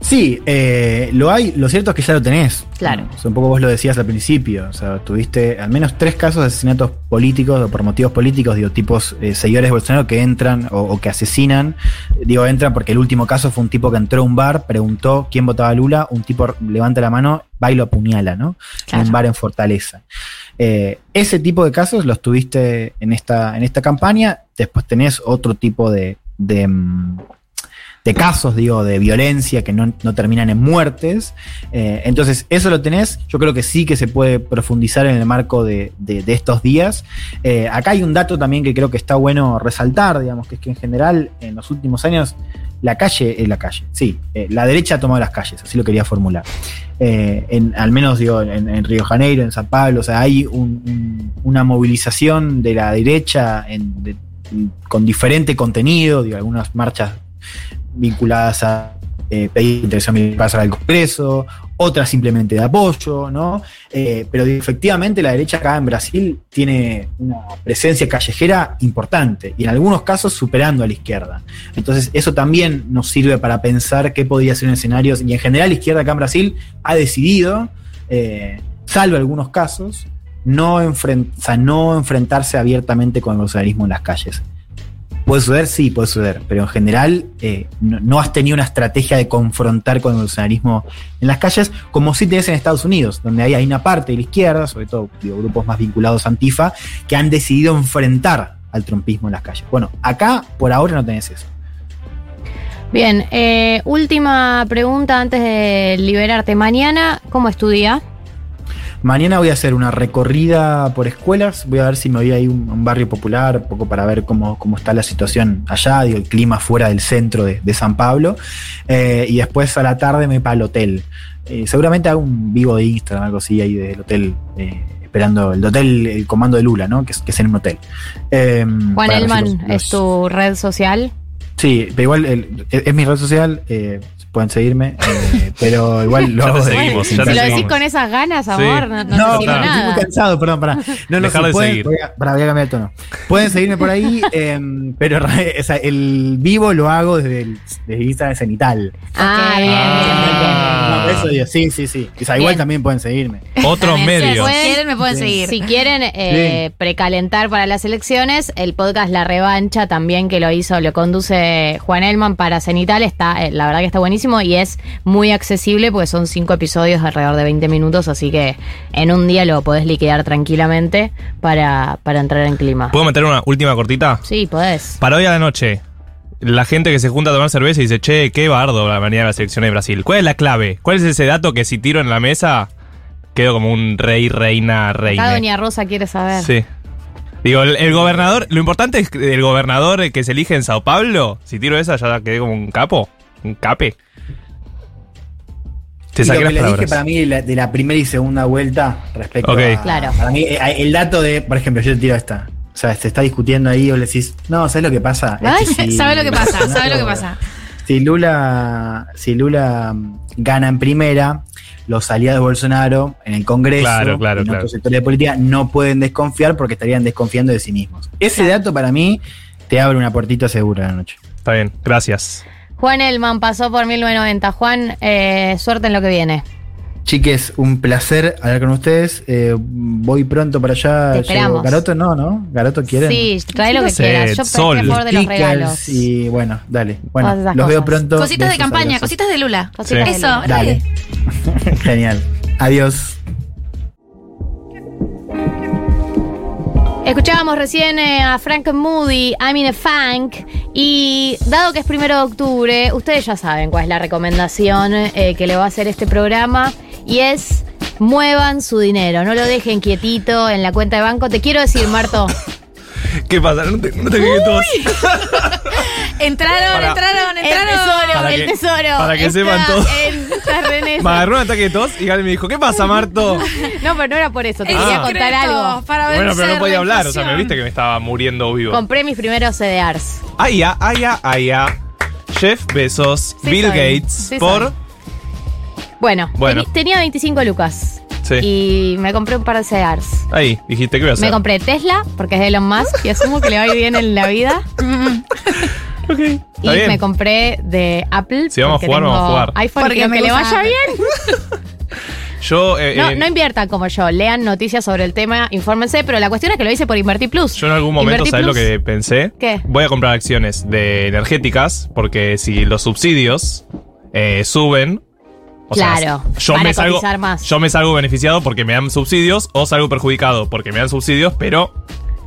Sí, eh, lo hay, lo cierto es que ya lo tenés. Claro. O sea, un poco vos lo decías al principio. O sea, tuviste al menos tres casos de asesinatos políticos o por motivos políticos, digo, tipos eh, seguidores de Bolsonaro que entran o, o que asesinan. Digo, entran porque el último caso fue un tipo que entró a un bar, preguntó quién votaba a Lula, un tipo levanta la mano, va y lo apuñala, ¿no? En un bar en Fortaleza. Eh, ese tipo de casos los tuviste en esta, en esta campaña. Después tenés otro tipo de, de, mm, de casos, digo, de violencia que no, no terminan en muertes. Eh, entonces, eso lo tenés. Yo creo que sí que se puede profundizar en el marco de, de- estos días. Eh, acá hay un dato también que creo que está bueno resaltar, digamos, que es que en general, en los últimos años, la calle es la calle. Sí, eh, la derecha ha tomado las calles, así lo quería formular. Eh, en, al menos digo, en, en Río Janeiro, en San Pablo, o sea, hay un- un- una movilización de la derecha con diferente contenido, digo, algunas marchas vinculadas a eh, pedir intervención militar al Congreso, otras simplemente de apoyo, ¿no? Eh, pero efectivamente la derecha acá en Brasil tiene una presencia callejera importante y en algunos casos superando a la izquierda. Entonces eso también nos sirve para pensar qué podría ser un escenario y en general la izquierda acá en Brasil ha decidido, eh, salvo algunos casos, no, no enfrentarse abiertamente con el bolsonarismo en las calles. ¿Puede suceder? Sí, puede suceder. Pero en general eh, no, has tenido una estrategia de confrontar con el bolsonarismo en las calles, como sí tenés en Estados Unidos, donde hay, hay una parte de la izquierda, sobre todo grupos más vinculados a Antifa, que han decidido enfrentar al trumpismo en las calles. Bueno, acá por ahora no tenés eso. Bien, eh, última pregunta antes de liberarte. Mañana, ¿cómo estudia? Mañana voy a hacer una recorrida por escuelas, voy a ver si me voy a ir a un, un barrio popular, un poco para ver cómo, cómo está la situación allá, digo, el clima fuera del centro de, de San Pablo, Eh, y después a la tarde me voy para el hotel. Eh, seguramente hago un vivo de Instagram, algo así, ahí del hotel, eh, esperando el hotel, el comando de Lula, ¿no? Que es, que es en un hotel. Eh, Juan Elman los- los- es tu red social. Sí, pero igual el- es, es mi red social, eh, pueden seguirme, eh, pero igual lo hago de- seguimos, si lo decís con esas ganas, amor, no, no, No, te claro, estoy nada. muy cansado, perdón, pará. No, no, Dejar si de pueden, seguir. voy a, pará, voy a cambiar el tono. Pueden seguirme por ahí, em, pero o sea, el vivo lo hago desde el desde Instagram cenital. Ah, bien, bien. No, eso digo, sí, sí, sí. O sea, igual Bien. también pueden seguirme. Otros Si medios. quieren, me pueden seguir. Si quieren eh, precalentar para las elecciones, el podcast La Revancha también que lo hizo, lo conduce Juan Elman para Cenital, está, eh, la verdad que está buenísimo y es muy accesible porque son cinco episodios de alrededor de 20 minutos, así que en un día lo podés liquidar tranquilamente para, para entrar en clima. ¿Puedo meter una última cortita? Sí, podés. Para hoy a la noche, la gente que se junta a tomar cerveza y dice, che, qué bardo la manera de las elecciones de Brasil. ¿Cuál es la clave? ¿Cuál es ese dato que si tiro en la mesa, quedo como un rey, reina, reina? Doña Rosa quiere saber. Sí. Digo, el, el gobernador, lo importante es que el gobernador que se elige en Sao Paulo, si tiro esa ya quedé como un capo, un cape. Te Y saqué lo las que les dije para mí de la, de la primera y segunda vuelta respecto Ok. a. Claro. Para mí, eh, el dato de, por ejemplo, yo te tiro esta. O sea, se está discutiendo ahí, o le decís, no, ¿sabes lo que pasa? Es Ay, que si- ¿Sabe lo que pasa? ¿Sabe lo que pasa? Si Lula, si Lula mm, gana en primera, los aliados de Bolsonaro en el Congreso Claro, claro, y en claro. otros sectores de política no pueden desconfiar porque estarían desconfiando de sí mismos. Ese dato para mí te abre una puertita segura la noche. Está bien, gracias. Juan Elman pasó por 1990. Juan, eh, suerte en lo que viene. Chiques, un placer hablar con ustedes. Eh, voy pronto para allá. Te Llevo- esperamos. Garoto no, ¿no? Garoto quieren. Sí, trae lo que quieras. Yo sol. por de los regalos. Y bueno, dale. Bueno, los veo pronto. Cositas de campaña, abrazos. cositas de Lula. Cositas de Eso, Lula. Dale. Genial. Adiós. Escuchábamos recién eh, a Frank Moody, I'm in a Funk, y dado que es primero de octubre, ustedes ya saben cuál es la recomendación eh, que le va a hacer este programa, y es muevan su dinero, no lo dejen quietito en la cuenta de banco. Te quiero decir, Marto, ¿Qué pasa? No te, no te todos. Entraron, Para- entraron, el entraron. tesoro, Para el que- tesoro. para que está sepan todos. En. Me agarró un ataque de tos y Gali me dijo, ¿qué pasa, Marto? No, pero no era por eso, te quería Ah. contar algo. Para bueno, pero no podía la hablar, o sea, me viste que me estaba muriendo vivo. Compré mis primeros CDRs. Ay, ya, ay, ya, ay, ya. Jeff Bezos, Sí Bill soy, Gates, sí por... soy. Bueno, Bueno. tenía 25 lucas. Sí. Y me compré un par de CDRs. Ahí, dijiste, ¿qué voy a hacer? Me compré Tesla, porque es de Elon Musk y asumo que le va a ir bien en la vida. Ok, Y está bien. me compré de Apple. Si vamos a jugar, vamos a jugar. iPhone Porque me que le vaya bien. Yo, eh, No, eh, no inviertan como yo. Lean noticias sobre el tema, infórmense. Pero la cuestión es que lo hice por Invertir Plus. yo en algún momento, ¿sabes lo que pensé? ¿Qué? Voy a comprar acciones de energéticas porque si los subsidios eh, suben... o sea, Claro, yo me salgo, más. yo me salgo beneficiado porque me dan subsidios o salgo perjudicado porque me dan subsidios, pero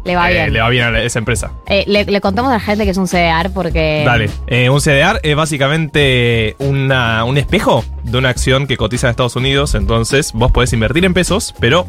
Le va eh, bien. le va bien a esa empresa. Eh, le, le contamos a la gente que es un CDR porque. Dale. Eh, un CDR es básicamente una, un espejo de una acción que cotiza en Estados Unidos. Entonces, vos podés invertir en pesos, pero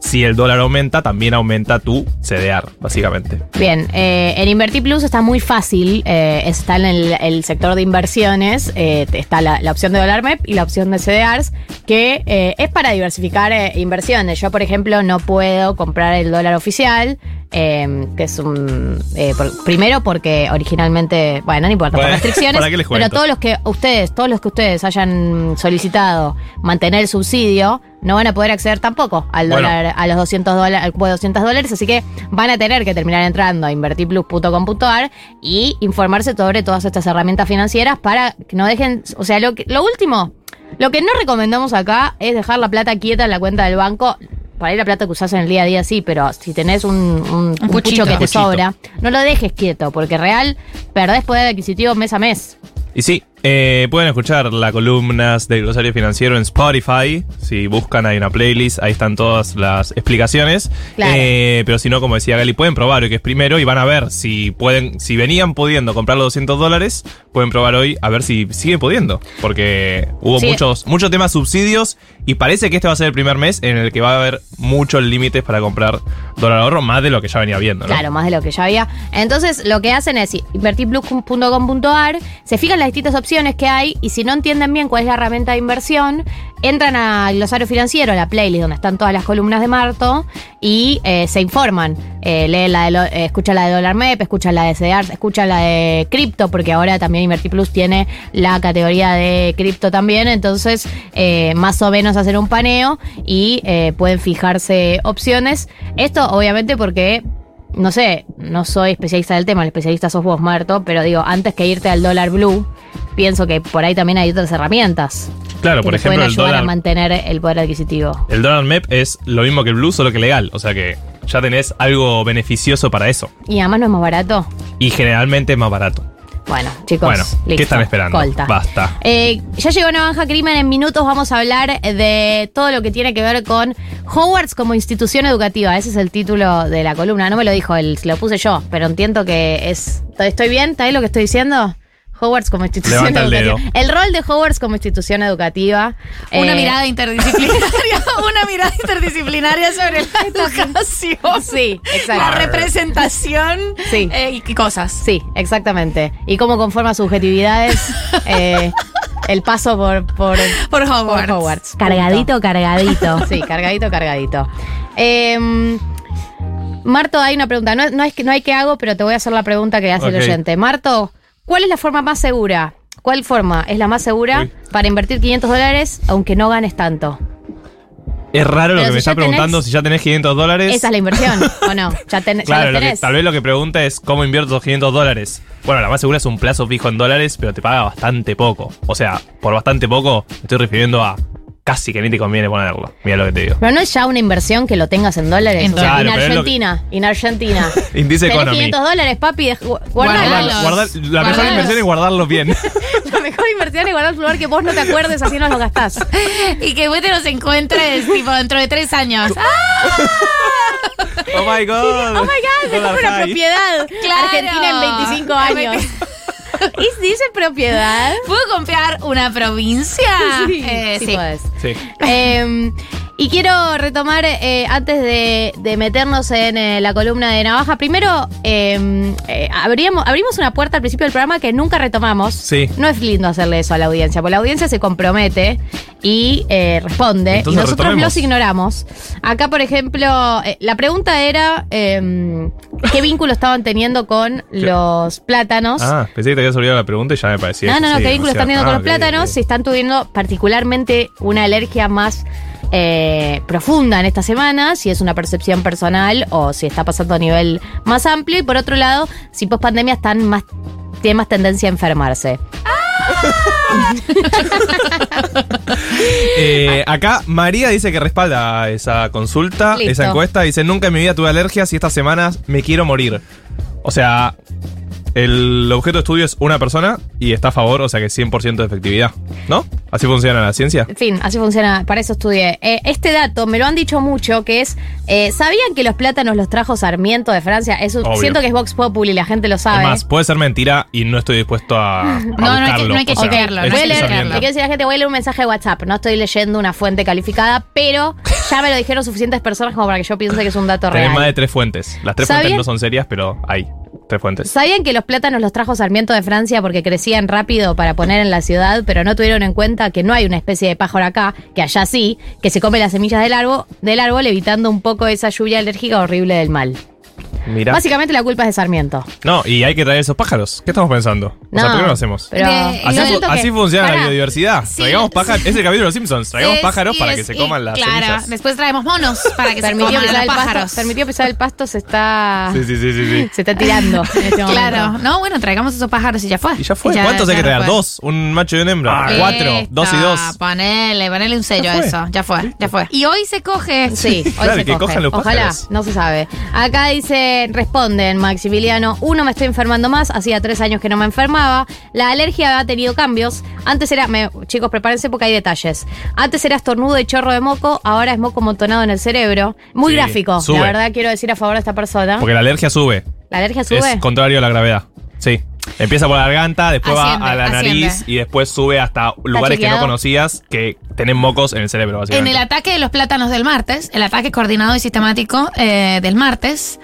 si el dólar aumenta, también aumenta tu CDR, básicamente. Bien, eh, en Invertir Plus está muy fácil. eh, está en el, sector de inversiones. eh, está la, opción de dólar MEP y la opción de CDRs, que eh, es para diversificar inversiones. Yo, por ejemplo, no puedo comprar el dólar oficial. Eh, que es un. eh, por- primero porque originalmente. Bueno, no importa, por restricciones. ¿para qué les pero todos los que ustedes, todos los que ustedes hayan solicitado mantener el subsidio, no van a poder acceder tampoco al Bueno. dólar, a los 200 dólares, al cupo de 200 dólares, así que van a tener que terminar entrando a invertirplus.com.ar y informarse sobre todas estas herramientas financieras para que no dejen, o sea, lo, que- lo último, lo que no recomendamos acá es dejar la plata quieta en la cuenta del banco. Por ahí la plata que usás en el día a día sí, pero si tenés un, un, un puchito. que te Puchito. sobra, no lo dejes quieto, porque real perdés poder adquisitivo mes a mes. Y sí, eh, pueden escuchar las columnas del Glosario Financiero en Spotify. Si buscan, hay una playlist, ahí están todas las explicaciones. Claro. Eh, pero si no, como decía Gali, pueden probar hoy que es primero y van a ver si pueden, si venían pudiendo comprar los 200 dólares, pueden probar hoy a ver si siguen pudiendo. Porque hubo Sí. muchos, muchos temas subsidios y parece que este va a ser el primer mes en el que va a haber muchos límites para comprar dólar ahorro, más de lo que ya venía viendo, ¿no? Claro, más de lo que ya había. Entonces, lo que hacen es invertirplus.com.ar, se fijan las distintas opciones que hay y si no entienden bien cuál es la herramienta de inversión, entran al glosario financiero, la playlist donde están todas las columnas de Marto y eh, se informan. Eh, leen la de lo- eh, escucha la de Dollar MEP, escucha la de CDR, escucha la de cripto, porque ahora también Invertiplus tiene la categoría de cripto también, entonces eh, más o menos hacer un paneo y eh, pueden fijarse opciones. Esto obviamente porque no sé, no soy especialista del tema, el especialista sos vos, Marto, pero digo, antes que irte al dólar blue, pienso que por ahí también hay otras herramientas Claro, que por te ejemplo, pueden el ayudar a dólar, mantener el poder adquisitivo. el dólar MEP es lo mismo que el blue, solo que legal. O sea que ya tenés algo beneficioso para eso. Y además no es más barato. Y generalmente es más barato. Bueno, chicos, bueno, listo. ¿qué están esperando? Colta. Basta. Eh, ya llegó Navanja Crimen, en minutos vamos a hablar de todo lo que tiene que ver con Hogwarts como institución educativa. Ese es el título de la columna. No me lo dijo él, lo puse yo, pero entiendo que es... ¿Estoy bien? ¿Está ahí lo que estoy diciendo? Hogwarts como institución Levanta el educativa. dedo. El rol de Hogwarts como institución educativa. Una eh, mirada interdisciplinaria, una mirada interdisciplinaria sobre la educación. Sí, exacto. La representación Sí. eh, y cosas. Sí, exactamente. Y cómo conforma subjetividades eh, el paso por, por, Por Hogwarts. Hogwarts. Cargadito, cargadito. Sí, cargadito, cargadito. Eh, Marto, hay una pregunta. No, no es que no hay que hago, pero te voy a hacer la pregunta que hace Ok. el oyente. Marto, ¿cuál es la forma más segura? ¿Cuál forma es la más segura Uy. para invertir 500 dólares aunque no ganes tanto? Es raro lo que si me está tenés- preguntando si ya tenés 500 dólares. Esa es la inversión, ¿o no? Ya, ten- Claro, lo que- tal vez lo que pregunta es cómo invierto los 500 dólares. Bueno, la más segura es un plazo fijo en dólares, pero te paga bastante poco. O sea, por bastante poco me estoy refiriendo a casi que ni te conviene ponerlo. Mira lo que te digo. Pero no es ya una inversión que lo tengas en dólares. En O sea, en Claro, es lo que- Argentina, en Argentina. Indice Tenés Economy. 500 dólares, papi, de- gu- Guardalos. guardalos. Guardar- la mejor inversión es guardarlo bien. La mejor inversión es guardar un lugar que vos no te acuerdes, así no lo gastás. Y que vos te los encuentres tipo dentro de tres años. ¡Ah! oh my god. Oh my god, compro una propiedad. Claro. Argentina en 25 años. ¿Y dice propiedad? ¿Puedo comprar una provincia? Sí, Eh, sí sí. podés. Sí. Eh, y quiero retomar, eh, antes de, de meternos en eh, la columna de Navaja, primero eh, eh, abríamos, abrimos una puerta al principio del programa que nunca retomamos. Sí. No es lindo hacerle eso a la audiencia, porque la audiencia se compromete y eh, responde, Entonces y nosotros retomemos. los ignoramos. Acá, por ejemplo, eh, la pregunta era eh, qué vínculo estaban teniendo con los plátanos. Ah, pensé que te habías olvidado la pregunta y ya me parecía. No, no, no, sí, ¿qué vínculo están teniendo con los Ah, plátanos? ok. Si están teniendo particularmente una alergia más eh, profunda en esta semana, si es una percepción personal o si está pasando a nivel más amplio. Y por otro lado, si post pandemia están más, tienen más tendencia a enfermarse. Eh, acá María dice que respalda esa consulta, Listo. esa encuesta. Dice, nunca en mi vida tuve alergias y estas semanas me quiero morir. O sea, el objeto de estudio es una persona y está a favor, o sea que 100% de efectividad. ¿No? Así funciona la ciencia. En fin, así funciona, para eso estudié. Eh, este dato me lo han dicho mucho, que es, eh, ¿sabían que los plátanos los trajo Sarmiento de Francia? Eso, siento que es Vox Populi, la gente lo sabe. Además, puede ser mentira y no estoy dispuesto a, a No, no hay que- no hay que sea, chequearlo, es- Voy a es leer, Sarmiento. le quiero decir a la gente, voy a leer un mensaje de WhatsApp. No estoy leyendo una fuente calificada, pero ya me lo dijeron suficientes personas como para que yo piense que es un dato Tenés real. más de tres fuentes. Las tres ¿Sabían? fuentes no son serias, pero hay ¿Sabían que los plátanos los trajo Sarmiento de Francia porque crecían rápido para poner en la ciudad, pero no tuvieron en cuenta que no hay una especie de pájaro acá, que allá sí, que se come las semillas del árbol, del árbol evitando un poco esa lluvia alérgica horrible del mal? Mira. Básicamente la culpa es de Sarmiento. No, y hay que traer esos pájaros. ¿Qué estamos pensando? O sea, ¿por qué no lo hacemos? pero- así, fu- que- funciona la biodiversidad. Sí, traigamos pájaros. Es el capítulo de los Simpsons. Traigamos Es- pájaros para es- que se y- coman las Claro, semillas. después traemos monos para que se Permitió coman los el pasto, pájaros. permitió pisar el pasto, se está. Sí, sí, sí, sí, sí. Se está tirando en este momento. Claro, no, bueno, traigamos esos pájaros y ya fue. Y ya fue. ¿Cuántos hay que traer? ¿Dos? ¿Un macho y una hembra? ¿Cuatro? ¿Dos y dos? Ponele, ponele un sello Ya a eso. Ya fue, ya fue. Y hoy se coge. Sí, hoy Claro, se que coge. cojan los Ojalá, pájaros. no se sabe. Acá dice, responden, Maximiliano, uno me estoy enfermando más, hacía tres años que no me enfermaba. La alergia ha tenido cambios. Antes era, me- chicos, prepárense porque hay detalles. Antes era estornudo y chorro de moco, ahora es moco montonado en el cerebro. Muy Sí, gráfico, sube. la verdad quiero decir a favor de esta persona. Porque la alergia sube. ¿La alergia sube? Es contrario a la gravedad. Sí. Empieza por la garganta, después Asciende, va a la asciende. nariz y después sube hasta lugares que no conocías que tienen mocos en el cerebro, En el ataque de los plátanos del martes, el ataque coordinado y sistemático eh, del martes,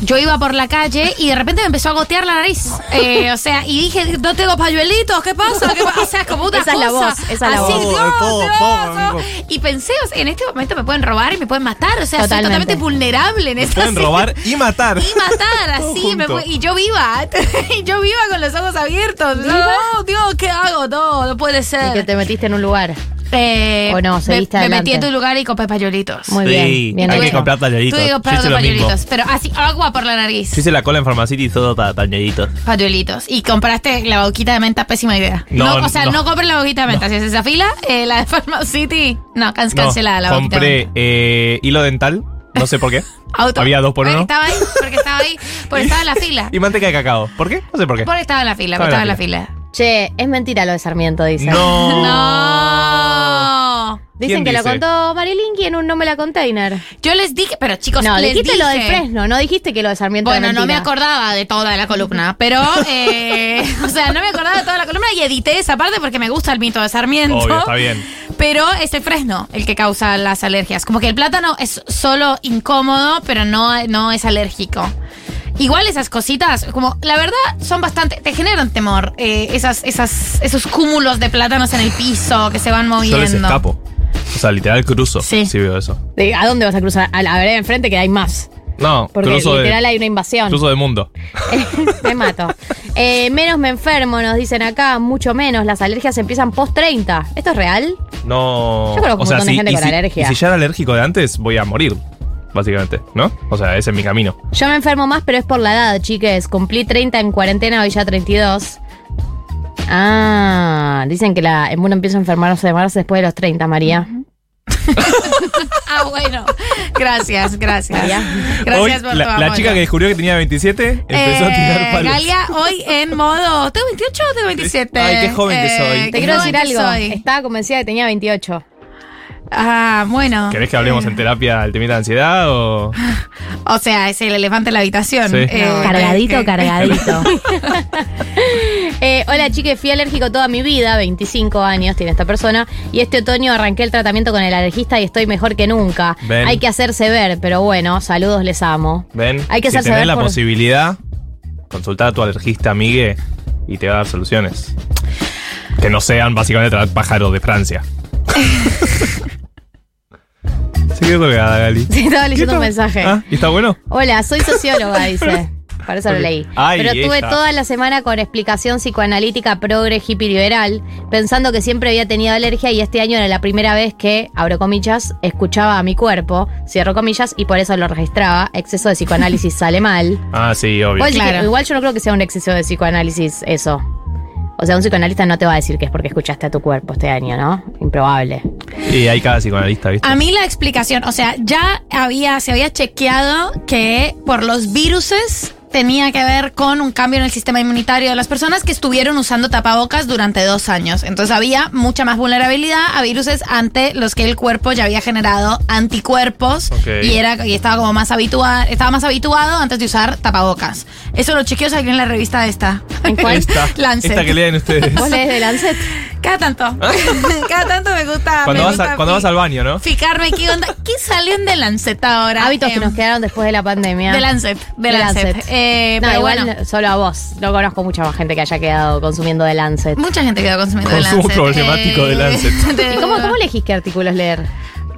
yo iba por la calle y de repente me empezó a gotear la nariz. Eh, o sea, y dije, no tengo pañuelitos, ¿qué pasa? ¿Qué pasa? O sea, como una Esa es la cosa voz, esa es la así, voz. Dios, Dios. Y pensé, o sea, en este momento me pueden robar y me pueden matar. O sea, soy Totalmente. totalmente vulnerable en esta Pueden robar y matar. y matar así me y yo viva y yo viva con los ojos abiertos no Dios qué hago no no puede Y que ser te metiste en un lugar. Eh, O no, me, metí en tu lugar y compré pañuelitos Muy Sí, bien, bien hay que comprar tallarditos. tuve que comprar pañuelitos pero así agua por la nariz Yo hice la cola en Farmacity y todo ta- tallarditos. pañuelitos y compraste la boquita de menta pésima idea No, o sea no, no. compres la boquita de menta si es esa fila eh, la de Pharmacity no can- cancelada la boquita de compré menta eh, hilo dental, no sé por qué. Auto. Había dos por Porque uno. estaba ahí porque estaba ahí porque estaba en la fila Y manteca de cacao. ¿Por qué? No sé por qué. porque estaba en la fila porque Estaba en la la fila Che, es mentira lo de Sarmiento, dicen. No. no Dicen ¿Quién que lo contó Marilinki en un No me la container. Yo les dije, pero chicos, No, les dijiste dije. lo del Fresno, no dijiste que lo de Sarmiento Bueno, no me acordaba de toda la columna, pero, eh, o sea, no me acordaba de toda la columna y edité esa parte porque me gusta el mito de Sarmiento. Obvio, está bien. Pero es el fresno el que causa las alergias. Como que el plátano es solo incómodo, pero no, no es alérgico. Igual esas cositas, como la verdad, son bastante. te generan temor. eh, esas, esas, esos cúmulos de plátanos en el piso que se van Yo les moviendo. escapo. O sea, literal cruzo. Sí. Sí veo eso. De- ¿A dónde vas a cruzar? A la vereda enfrente que hay más. No, Porque cruzo literal de, hay una invasión. cruzo de mundo. me mato. Eh, menos me enfermo, nos dicen acá, mucho menos. Las alergias empiezan post 30. ¿Esto es real? No. Yo conozco un montón de gente y con si, alergia. Y si ya era alérgico de antes, voy a morir. Básicamente, ¿no? O sea, ese es mi camino. Yo me enfermo más, pero es por la edad, chiques. Cumplí 30 en cuarentena, hoy ya 32. Ah, dicen que la, mundo empieza a enfermarse de marzo después de los 30, María. Ah, bueno. Gracias, gracias. María. Gracias Hoy, por la, tu la apoyo. chica que descubrió que tenía 27 empezó a tirar Eh, palos. Galia, hoy en modo. ¿Tengo 28 o tengo 27? Ay, qué joven que soy. Eh, Te quiero decir algo. soy. Estaba convencida que tenía 28. Ah, bueno. ¿Querés que hablemos en terapia del temita de ansiedad o.? O sea, es el elefante en la habitación. Sí. Eh, No, cargadito, que- cargadito. Eh, hola, chiques, fui alérgico toda mi vida, 25 años tiene esta persona, y este otoño arranqué el tratamiento con el alergista y estoy mejor que nunca. Ven. Hay que hacerse ver, pero bueno, saludos, les amo. Ven, Hay que si hacerse tenés ver la por- posibilidad, consultar a tu alergista amigue y te va a dar soluciones. Que no sean básicamente pájaros de Francia. Se quedó colgada, Gali. Sí, estaba leyendo ¿Qué un mensaje. Ah, ¿y está bueno? Hola, soy socióloga, dice. Por eso lo leí. Ay, Pero estuve ella. toda la semana con explicación psicoanalítica progre hippie liberal, pensando que siempre había tenido alergia y este año era la primera vez que, abro comillas, escuchaba a mi cuerpo, cierro comillas, y por eso lo registraba. Exceso de psicoanálisis sale mal. Ah, sí, obvio. Que- Claro. igual yo no creo que sea un exceso de psicoanálisis eso. O sea, un psicoanalista no te va a decir que es porque escuchaste a tu cuerpo este año, ¿no? Improbable. Y hay cada psicoanalista, ¿viste? A mí la explicación, o sea, ya había, se había chequeado que por los viruses tenía que ver con un cambio en el sistema inmunitario de las personas que estuvieron usando tapabocas durante dos años. Entonces había mucha más vulnerabilidad a viruses ante los que el cuerpo ya había generado anticuerpos y era y estaba como más habituado, estaba más habituado antes de usar tapabocas. Eso lo chequeó salió en la revista esta. ¿En cuál? Esta, Lancet. esta que leen ustedes. ¿Vos lees de Lancet? Cada tanto. Cada tanto me gusta. Cuando me vas, a- gusta cuando fi- vas al baño, ¿no? Fijarme qué onda. ¿Qué salió en The Lancet ahora? Hábitos que Em, nos quedaron después de la pandemia. The Lancet. The The Lancet. Lancet. Eh, No, pero igual bueno. solo a vos. No conozco mucha más gente que haya quedado consumiendo The Lancet. Mucha gente quedó consumiendo The Consumo Lancet. problemático de Lancet. de- ¿Y cómo, cómo elegís qué artículos leer?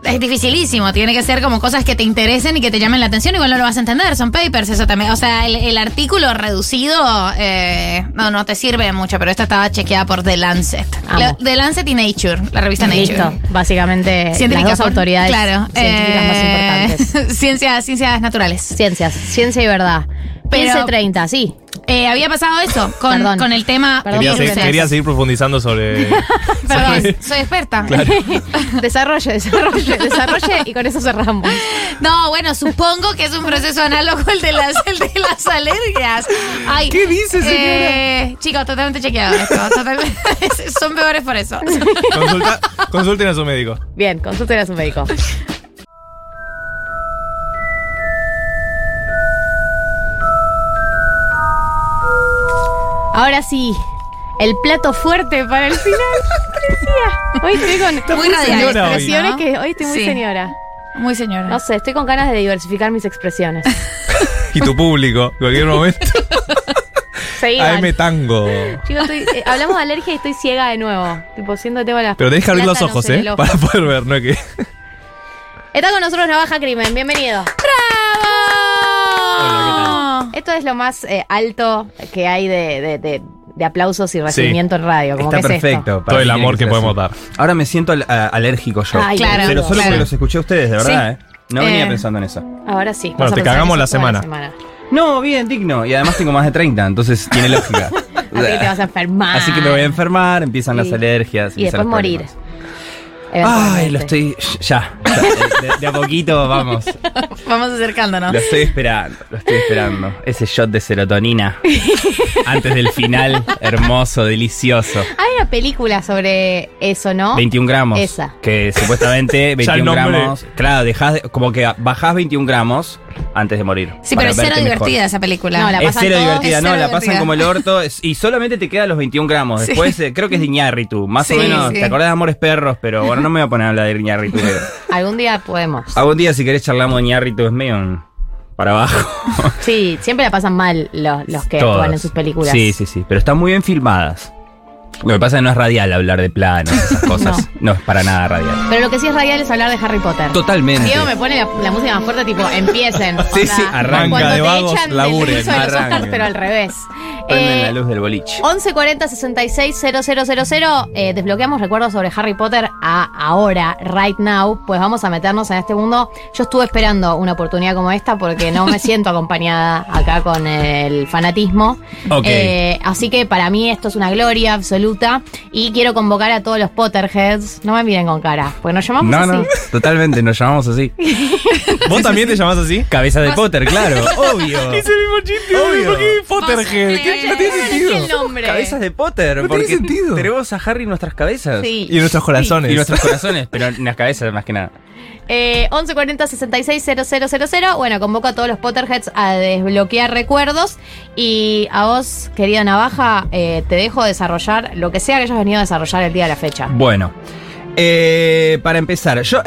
Es dificilísimo, tiene que ser como cosas que te interesen y que te llamen la atención, igual no lo vas a entender, son papers, eso también. O sea, el, el artículo reducido eh, no, no te sirve mucho, pero esta estaba chequeada por The Lancet. La- The Lancet y Nature, la revista Nature. Listo, básicamente Científicas las dos autoridades claro, científicas más eh, importantes. Ciencias, ciencias naturales. Ciencias, ciencia y verdad. Pero- 1530, sí. Eh, había pasado eso con, Perdón. con el tema. Perdón, Quería, Perdón, seguir- quería seguir profundizando sobre. Perdón, sobre- soy experta. desarrolle, desarrolle, desarrolle y con eso cerramos. No, bueno, supongo que es un proceso análogo al de las, el de las alergias. Ay, ¿Qué dice, señora? eh, chicos, totalmente chequeado esto. totalmente- son peores por eso. Consulta- consulten a su médico. Bien, consulten a su médico. Ahora sí, el plato fuerte para el final. ¿Qué decía? Hoy estoy con muy radial señora hoy. expresiones ¿no? que hoy estoy muy Sí. señora. Muy señora. No sé, estoy con ganas de diversificar mis expresiones. Y tu público, en cualquier momento. Seguidan. AM Tango. Chicos, estoy- eh, hablamos de alergia y estoy ciega de nuevo. Tipo, siendo tema la. Pero tenés que abrir los plátanos ojos, en ¿eh? el ojo. Para poder ver, ¿no? es Que... Está con nosotros Navaja Crimen, bienvenido. Esto es lo más eh, alto que hay de, de- de- de aplausos y recibimiento en radio. Como Está que es perfecto. esto. Todo el mí amor tiene que ser podemos así. dar. Ahora me siento al- a- alérgico yo. Ay, Claro, Pero solo claro. porque los escuché a ustedes, de verdad, Sí. ¿eh? No venía Eh. pensando en eso. Ahora sí. Bueno, vas a te pensar cagamos eso la toda semana. No, bien, digno. Y además tengo más de 30, entonces tiene lógica. Así que te vas a enfermar. Así que me voy a enfermar, empiezan las Y- alergias. Y empiezan después los morir. problemas. Ay, lo estoy. Ya. De, a poquito vamos. Vamos acercándonos. Lo estoy esperando, lo estoy esperando. Ese shot de serotonina. antes del final. Hermoso, delicioso. Hay una película sobre eso, ¿no? 21 gramos. Esa. Que supuestamente Ya el 21 nombre. gramos. Claro, dejás de- como que bajás 21 gramos antes de morir. Sí, pero es cero mejor. divertida esa película. No, la Es pasan cero todos. divertida, Es no, la pasan como el orto es- y solamente te quedan los 21 gramos. Sí. Después eh, creo que es de Iñárritu, más Sí, o menos. sí. ¿Te acordás de Amores Perros? Pero bueno, no me voy a poner a hablar de Iñárritu. pero Algún día podemos. Algún día si querés charlamos de Iñárritu es medio un- para abajo. Sí, siempre la pasan mal los, los que actúan en sus películas. Sí, sí, sí, pero están muy bien filmadas. Lo que pasa es que no es radial hablar de planos, esas cosas. no. es para nada radial. Pero lo que sí es radial es hablar de Harry Potter. Totalmente. Diego me pone la, la música más fuerte, tipo, empiecen. Sí, Onda, sí, arranca Cuando de te vagos, echan del laburen, curso de los Oscars, pero al revés. Prenden Eh, la luz del boliche. 1140 66 000 eh, desbloqueamos recuerdos sobre Harry Potter a ahora, right now, pues vamos a meternos en este mundo. Yo estuve esperando una oportunidad como esta porque no me siento acompañada acá con el fanatismo. Ok. Eh, así que para mí esto es una gloria absoluta y quiero convocar a todos los Potterheads. No me miren con cara, porque nos llamamos No, así. no, totalmente, nos llamamos así. ¿Vos también te llamás así? Cabeza de Potter, claro, obvio. Hice el mismo chiste, Obvio. ¿por qué Potterhead? ¿Qué- no tiene No sentido. elegí el nombre. Cabezas de Potter, No porque tiene sentido. tenemos a Harry en nuestras cabezas. Sí. Y nuestros corazones. Y nuestros corazones, pero en las cabezas más que nada. Eh, 1140 66 000. Bueno, convoco a todos los Potterheads a desbloquear recuerdos. Y a vos, querida Navaja, eh, te dejo desarrollar lo que sea que hayas venido a desarrollar el día de la fecha. Bueno, eh, para empezar, yo.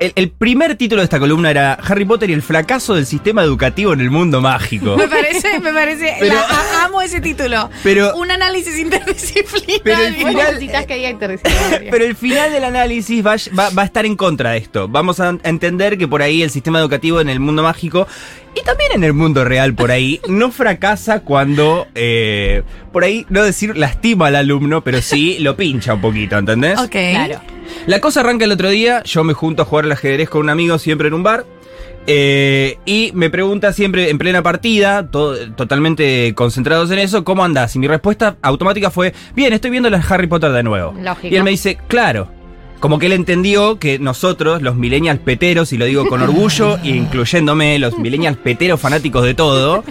Eh, el, el primer título de esta columna era Harry Potter y el fracaso del sistema educativo en el mundo mágico. Me parece, me parece. Pero- la- a- amo ese título. Pero- Un análisis interdisciplinario. Pero el final- necesitas que diga interdisciplinario. Pero el final del análisis va, va- va a estar en contra de esto. Vamos a entender que por ahí el sistema educativo en el mundo mágico y también en el mundo real por ahí no fracasa cuando, eh, por ahí, no decir lastima al alumno, pero sí lo pincha un poquito, ¿entendés? Ok. Claro. La cosa arranca el otro día, yo me junto a jugar al ajedrez con un amigo siempre en un bar. eh, y me pregunta siempre en plena partida, to- totalmente concentrados en eso, ¿cómo andás? Y mi respuesta automática fue, bien, estoy viendo las Harry Potter de nuevo. Lógico. Y él me dice, claro. Como que él entendió que nosotros, los millennials peteros, y lo digo con orgullo, incluyéndome, los millennials peteros fanáticos de todo,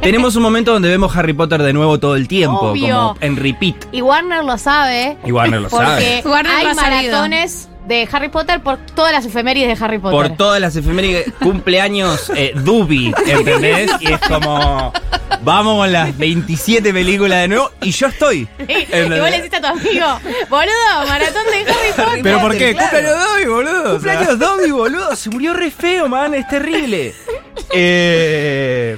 tenemos un momento donde vemos Harry Potter de nuevo todo el tiempo, Obvio. como en repeat. Y Warner lo sabe. Y Warner lo porque sabe. Warner hay lo ha sabido. maratones de Harry Potter por todas las efemérides de Harry Potter. Por todas las efemérides, cumpleaños eh, Dubi, ¿entendés? Y es como, vamos con las 27 películas de nuevo, y yo estoy. y vos le decís a tu amigo, boludo, maratón de Harry Potter. ¿Pero por qué? Claro. Cumpleaños Dobby, boludo. o sea. Cumpleaños Dobby, boludo. Se murió re feo, man. Es terrible. Eh,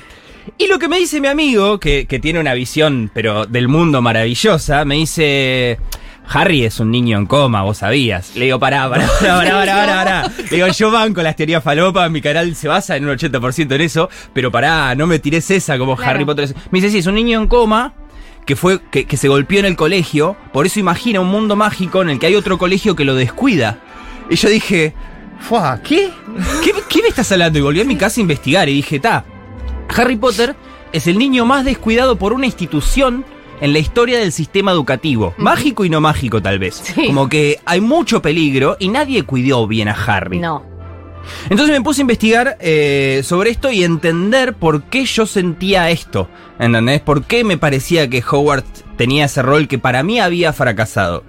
y lo que me dice mi amigo, que, que tiene una visión, pero del mundo maravillosa, me dice. Harry es un niño en coma, vos sabías. Le digo, pará, pará, pará, pará, pará, pará, pará. Le digo, yo banco las teorías falopa, mi canal se basa en un 80% en eso, pero pará, no me tires esa como Claro. Harry Potter. Me dice, sí, es un niño en coma que fue que, que se golpeó en el colegio, por eso imagina un mundo mágico en el que hay otro colegio que lo descuida. Y yo dije, "Fua, ¿qué? ¿Qué, qué me estás hablando? Y volví a mi casa a investigar y dije, ta, Harry Potter es el niño más descuidado por una institución en la historia del sistema educativo. Mágico y no mágico, tal vez. Como que hay mucho peligro y nadie cuidó bien a Harry. No. Entonces me puse a investigar eh, sobre esto y entender por qué yo sentía esto. ¿Entendés? ¿Por qué me parecía que Howard tenía ese rol que para mí había fracasado?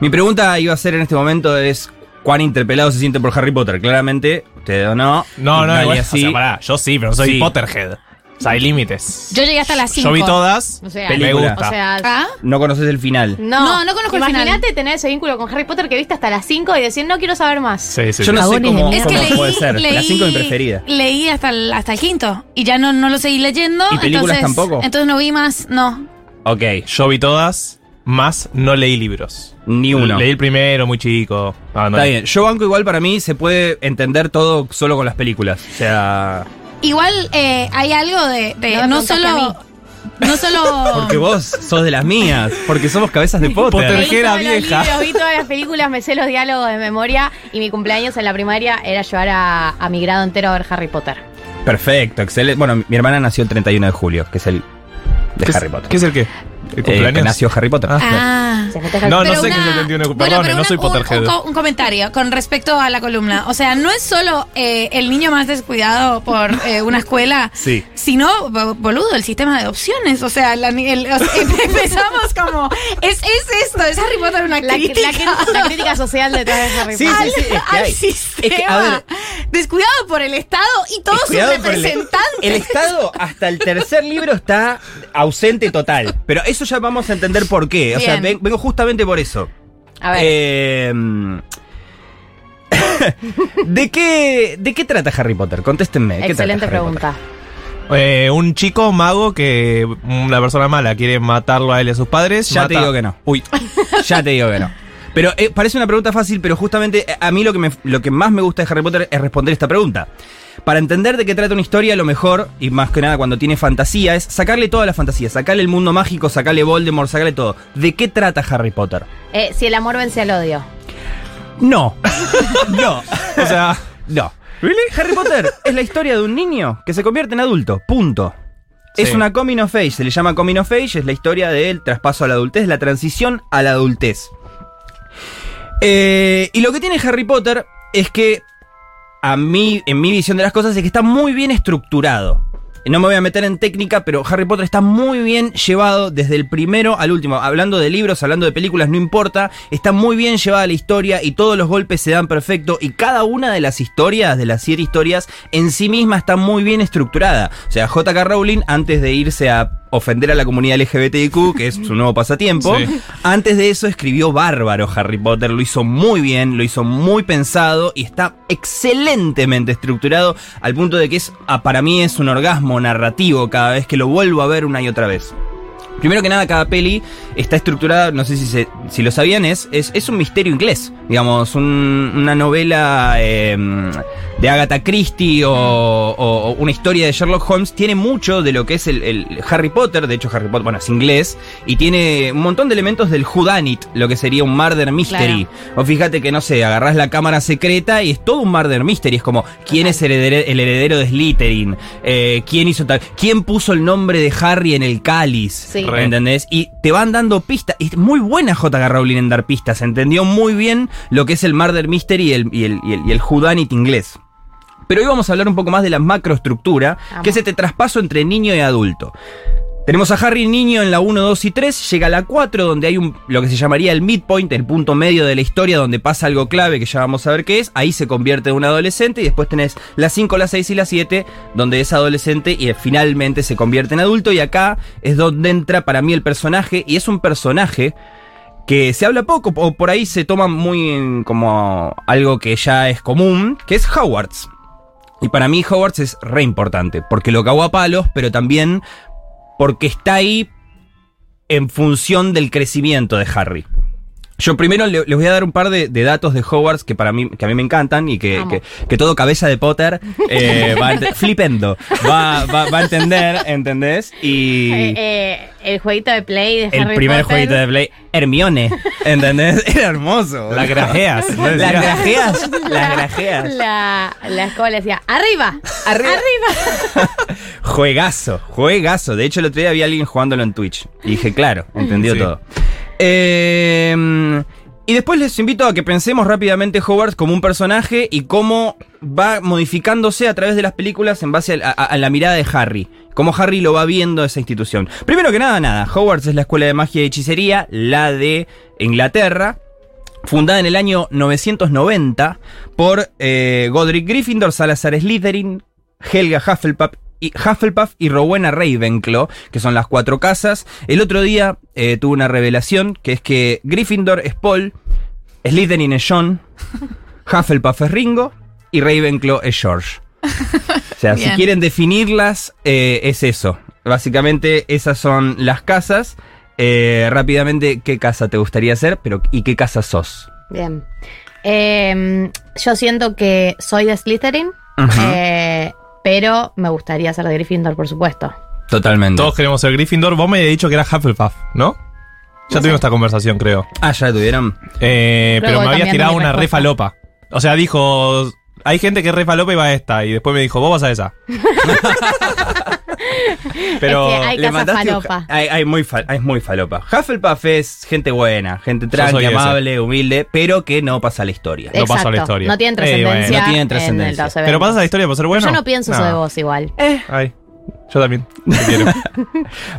Mi pregunta iba a ser en este momento es cuán interpelado se siente por Harry Potter. Claramente, ustedes no. No, no, igual, así. o sea, pará, yo sí, pero soy Sí. Potterhead. O sea, hay límites. Yo llegué hasta las 5. Yo vi todas. O sea, Película. O sea, ¿Ah? No conoces el final. no, No, no conozco el final. Imagínate tener ese vínculo con Harry Potter que viste hasta las 5 y decir, no quiero saber más. Sí, sí, Yo no sé cómo. Es que cómo leí, puede ser. leí, La 5 es mi preferida. Leí hasta el, hasta el quinto y ya no, no lo seguí leyendo. ¿Y películas entonces, tampoco? Entonces no vi más, no. Ok, Yo vi todas, más no leí libros. ni uno. Leí el primero, muy chico. Ah, no Está leí. bien. Yo banco igual para mí se puede entender todo solo con las películas. O sea. Igual eh, hay algo de, de No solo. No solo. Porque vos sos de las mías. Porque somos cabezas de Potter. Potter. Leí Terjera todos los vieja. libros, vi todas las películas, me sé los diálogos de memoria y mi cumpleaños en la primaria era llevar a, a mi grado entero a ver Harry Potter. Perfecto, excelente. Bueno, mi hermana nació el 31 de julio, que es el de ¿Qué es- Harry Potter. ¿Qué es el qué? ¿El Eh, cumpleaños? que nació Harry Potter. Ah. Festeja- No, no sé qué es el 31 de bueno, Perdón, no soy Potterhead. Un, un comentario con respecto a la columna. O sea, no es solo eh, el niño más descuidado por eh, una escuela, Sí. sino, bo- boludo, el sistema de adopciones. O sea, la, ni- el- o sea, empezamos como. Es, es esto, es Harry Potter una La, crítica. la- la crítica social detrás de Harry Sí, Potter. sí, sí, es que al hay. sistema Es que, a ver, descuidado por el Estado y todos sus el- representantes. El Estado hasta el tercer libro está ausente total. Pero eso ya vamos a entender por qué. O sea, Bien. vengo justamente por eso. A ver. Eh, ¿De qué, ¿De qué trata Harry Potter? Contéstenme. ¿de qué trata Excelente pregunta. Eh, un chico mago que una persona mala quiere matarlo a él y a sus padres. Ya te digo que no. Uy. Ya te digo que no. Pero eh, parece una pregunta fácil, pero justamente a mí lo que, me- lo que más me gusta de Harry Potter es responder esta pregunta. Para entender de qué trata una historia, lo mejor, y más que nada cuando tiene fantasía, es sacarle toda la fantasía, sacarle el mundo mágico, sacarle Voldemort, sacarle todo. ¿De qué trata Harry Potter? Eh, si el amor vence al odio. No. no. O sea, No. Harry Potter es la historia de un niño que se convierte en adulto. Punto. Es una coming of age, se le llama coming of age, es la historia del traspaso a la adultez, la transición a la adultez. Eh, y lo que tiene Harry Potter es que, a mí, en mi visión de las cosas, es que está muy bien estructurado. No me voy a meter en técnica, pero Harry Potter está muy bien llevado desde el primero al último. Hablando de libros, hablando de películas, no importa. Está muy bien llevada la historia y todos los golpes se dan perfecto. Y cada una de las historias, de las siete historias, en sí misma está muy bien estructurada. O sea, J.K. Rowling, antes de irse a ofender a la comunidad LGBTIQ, que es su nuevo pasatiempo, Sí. antes de eso escribió bárbaro Harry Potter, lo hizo muy bien, lo hizo muy pensado y está excelentemente estructurado al punto de que es, ah, para mí es un orgasmo narrativo cada vez que lo vuelvo a ver una y otra vez. Primero que nada, cada peli está estructurada, no sé si, se- si lo sabían, es, es, es un misterio inglés. Digamos, un- una novela eh, de Agatha Christie o, o- o una historia de Sherlock Holmes tiene mucho de lo que es el, el Harry Potter. De hecho, Harry Potter, bueno, es inglés. Y tiene un montón de elementos del whodunit, lo que sería un murder mystery. O fíjate que, no sé, agarrás la cámara secreta y es todo un murder mystery. Es como, ¿quién es el heredero, el heredero de Slytherin? Eh, ¿Quién hizo tal? ¿Quién puso el nombre de Harry en el cáliz? Sí. Re. ¿Entendés? Y te van dando pistas. Y es muy buena J.K. Rowling en dar pistas. Entendió muy bien lo que es el murder mystery y el, y el, y el, y el whodunit inglés. Pero hoy vamos a hablar un poco más de la macroestructura, que es este traspaso entre niño y adulto. Tenemos a Harry niño en la 1, 2 y 3, llega la 4 donde hay un, lo que se llamaría el midpoint, el punto medio de la historia donde pasa algo clave que ya vamos a ver qué es, ahí se convierte en un adolescente y después tenés la 5, la 6 y la 7 donde es adolescente y finalmente se convierte en adulto. Y acá es donde entra para mí el personaje y es un personaje que se habla poco o por ahí se toma muy como algo que ya es común, que es Hogwarts. Y para mí Hogwarts es re importante, porque lo cagó a palos, pero también porque está ahí en función del crecimiento de Harry. Yo primero le- les voy a dar un par de, de datos de Hogwarts que para mí, que a mí me encantan y que, que, que todo cabeza de Potter eh, va flipendo, va, va, va a entender, ¿entendés? Y Eh, eh, el jueguito de Play de el Harry primer Potter. jueguito de Play, Hermione, ¿entendés? Era hermoso. La grajeas, ¿no? Las grajeas, las grajeas. La, la escuela decía, arriba, arriba. Juegazo, juegazo. De hecho, el otro día había alguien jugándolo en Twitch. Y dije, claro, entendió Sí. todo. Eh, y después les invito a que pensemos rápidamente Hogwarts como un personaje y cómo va modificándose a través de las películas en base a, la mirada de Harry. Cómo Harry lo va viendo esa institución. Primero que nada, nada. Hogwarts es la escuela de magia y hechicería, la de Inglaterra. Fundada en el año 990 por eh, Godric Gryffindor, Salazar Slytherin, Helga Hufflepuff y, Hufflepuff y Rowena Ravenclaw, que son las cuatro casas. El otro día eh, tuve una revelación, que es que Gryffindor es Paul, Slytherin es John, Hufflepuff es Ringo y Ravenclaw es George. O sea, si quieren definirlas, eh, es eso. Básicamente esas son las casas. Eh, rápidamente, ¿qué casa te gustaría ser? Pero, ¿Y qué casa sos? Bien. Eh, yo siento que soy de Slytherin, eh, pero me gustaría ser de Gryffindor, por supuesto. Totalmente. Todos queremos ser Gryffindor. Vos me habías dicho que era Hufflepuff, ¿no? Ya tuvimos esta conversación, creo. Ah, ya la tuvieron. Eh, pero me habías tirado una re respuesta. falopa. O sea, dijo. Hay gente que es re falopa y va a esta. Y después me dijo, vos vas a esa. pero. Es que hay Le un- falopa. Hay, hay muy fa- es muy falopa. Hufflepuff es gente buena, gente tranqui, ese. amable, humilde, pero que no pasa la historia. No pasa la historia. No tienen Eh, bueno. trascendencia. No tienen en trascendencia. pero pasa la historia por ser bueno. Yo no pienso eso de vos igual. Ay. Yo también.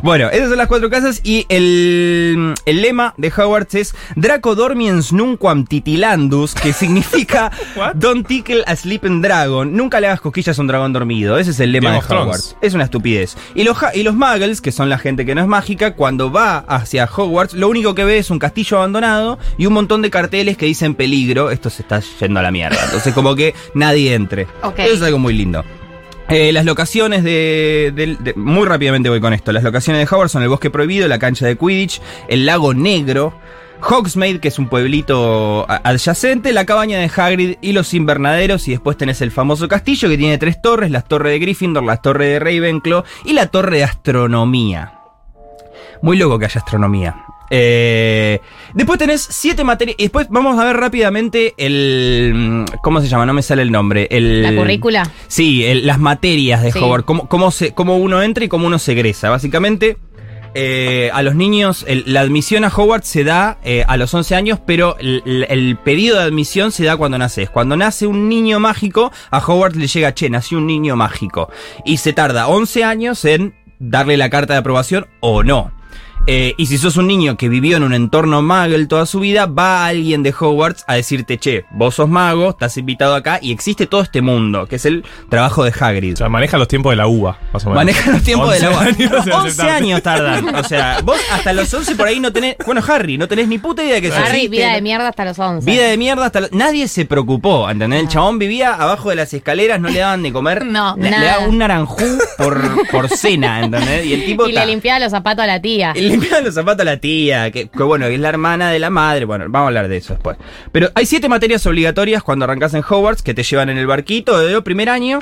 Bueno, esas son las cuatro casas y el, el lema de Hogwarts es Draco dormiens nunquam titilandus, que significa Don't tickle a sleeping dragon. Nunca le hagas cosquillas a un dragón dormido. Ese es el lema Game de. Hogwarts. Es una estupidez. Y los, y los muggles, que son la gente que no es mágica, cuando va hacia Hogwarts, lo único que ve es un castillo abandonado y un montón de carteles que dicen peligro. Esto se está yendo a la mierda. Entonces, como que nadie entre. Eso es algo muy lindo. Eh, las locaciones de, Muy rápidamente voy con esto. Las locaciones de Hogwarts son el Bosque Prohibido, la cancha de Quidditch, el Lago Negro, Hogsmeade, que es un pueblito adyacente, la cabaña de Hagrid y los invernaderos. Y después tenés el famoso castillo que tiene tres torres: la torre de Gryffindor, la torre de Ravenclaw y la torre de astronomía. Muy loco que haya astronomía. Eh, después tenés siete materias. Y después vamos a ver rápidamente el. ¿Cómo se llama? No me sale el nombre. El, La currícula. Sí, el- las materias de Sí. Hogwarts. Cómo, cómo, se, cómo uno entra y cómo uno se egresa. Básicamente. eh, a los niños, el- la admisión a Hogwarts se da eh, a los 11 años, pero el, pedido de admisión se da cuando naces. Cuando nace un niño mágico, a Hogwarts le llega, che, nació un niño mágico. Y se tarda 11 años en darle la carta de aprobación o no. Eh, y si sos un niño que vivió en un entorno muggle toda su vida, va alguien de Hogwarts a decirte, che, vos sos mago, estás invitado acá y existe todo este mundo, que es el trabajo de Hagrid. O sea, maneja los tiempos de la uva, más o menos. Maneja los tiempos de la 11 agua. años de 11 aceptarte. años tardan. O sea, vos hasta los 11 por ahí no tenés. Bueno, Harry, no tenés ni puta idea de que eso Harry, existe. vida de mierda hasta los 11. Vida de mierda hasta lo- Nadie se preocupó, ¿entendés? El chabón vivía abajo de las escaleras, no le daban de comer. No, le, le daban un naranjú por, por cena, ¿entendés? Y el tipo. Y le limpiaba los zapatos a la tía. Le limpiaban los zapatos a la tía, que, que bueno, es la hermana de la madre. Bueno, vamos a hablar de eso después. Pero hay siete materias obligatorias cuando arrancas en Hogwarts que te llevan en el barquito de primer año.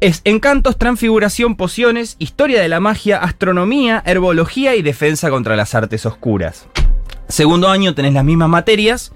Es encantos, transfiguración, pociones, historia de la magia, astronomía, herbología y defensa contra las artes oscuras. Segundo año tenés las mismas materias.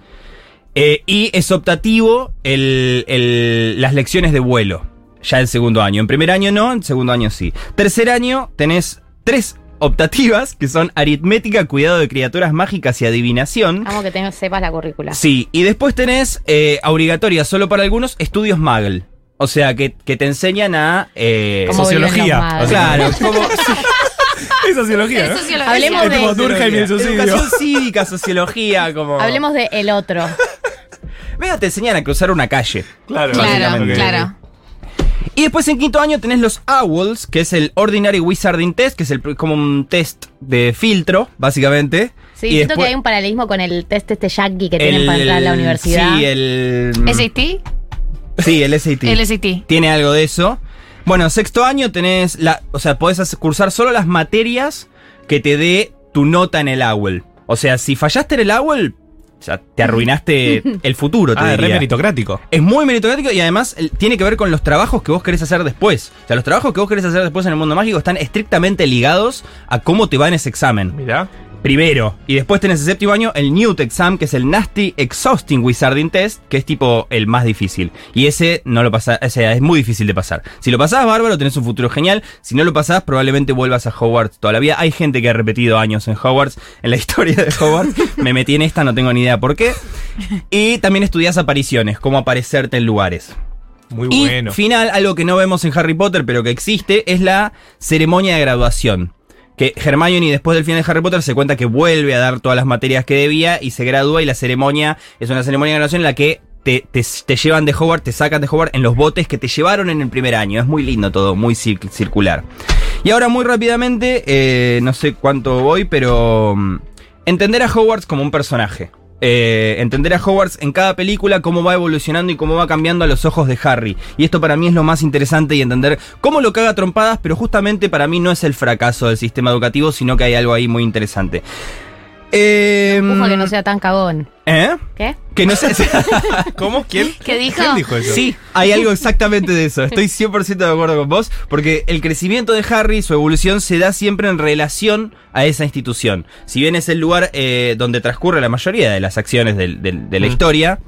eh, y es optativo el- el- las lecciones de vuelo. Ya el segundo año. En primer año no, en segundo año sí. Tercer año tenés tres optativas, que son aritmética, cuidado de criaturas mágicas y adivinación. Vamos que tengas, sepas la currícula. Sí, y después tenés eh, obligatoria solo para algunos estudios Muggle. O sea, que, que te enseñan a... eh, Sociología. Claro, como, Es sociología, Es ¿no? sociología. Hablemos Es de- tipo Durkheim y el suicidio. educación cívica, sociología, como... Hablemos de el otro. Venga, te enseñan a cruzar una calle. Claro, Claro, claro. Y después en quinto año tenés los OWLs, que es el Ordinary Wizarding Test, que es el, como un test de filtro, básicamente. Sí, Y siento después- que hay un paralelismo con el test este yankee que tienen para entrar a la universidad. Sí, el... ¿SAT? Sí, el SAT. El SAT. Tiene algo de eso. Bueno, sexto año tenés la. O sea, podés cursar solo las materias que te dé tu nota en el AWL. O sea, si fallaste en el Ya te arruinaste el futuro, te Ah, es diría. meritocrático. Es muy meritocrático y además tiene que ver con los trabajos que vos querés hacer después. O sea, los trabajos que vos querés hacer después en el mundo mágico están estrictamente ligados a cómo te va en ese examen. Mirá. Primero. Y después tenés el séptimo año el Newt Exam, que es el Nasty Exhausting Wizarding Test, que es tipo el más difícil. Y ese no lo pasa, o sea, es muy difícil de pasar. Si lo pasás, bárbaro, tenés un futuro genial. Si no lo pasás, probablemente vuelvas a Hogwarts toda la vida. Hay gente que ha repetido años en Hogwarts, en la historia de Hogwarts. Me metí en esta, no tengo ni idea por qué. Y también estudias apariciones, cómo aparecerte en lugares. Muy Y bueno. final, algo que no vemos en Harry Potter, pero que existe, es la ceremonia de graduación. Que Hermione después del final de Harry Potter se cuenta que vuelve a dar todas las materias que debía y se gradúa y la ceremonia es una ceremonia de graduación en la que te, te- te llevan de Hogwarts, te sacan de Hogwarts en los botes que te llevaron en el primer año. Es muy lindo todo, muy cir- circular. Y ahora muy rápidamente, eh, no sé cuánto voy, pero mm, entender a Hogwarts como un personaje. Eh, entender a Hogwarts en cada película, cómo va evolucionando y cómo va cambiando a los ojos de Harry. Y esto para mí es lo más interesante y entender cómo lo caga trompadas, pero justamente para mí no es el fracaso del sistema educativo, sino que hay algo ahí muy interesante. Eh, que no sea tan cagón. ¿Eh? ¿Qué? Que no sé. ¿Cómo? ¿Quién? ¿Qué dijo? ¿Quién dijo eso? Sí, hay algo exactamente de eso. Estoy 100% de acuerdo con vos, porque el crecimiento de Harry, su evolución, se da siempre en relación a esa institución. Si bien es el lugar eh, donde transcurre la mayoría de las acciones de la Mm. historia,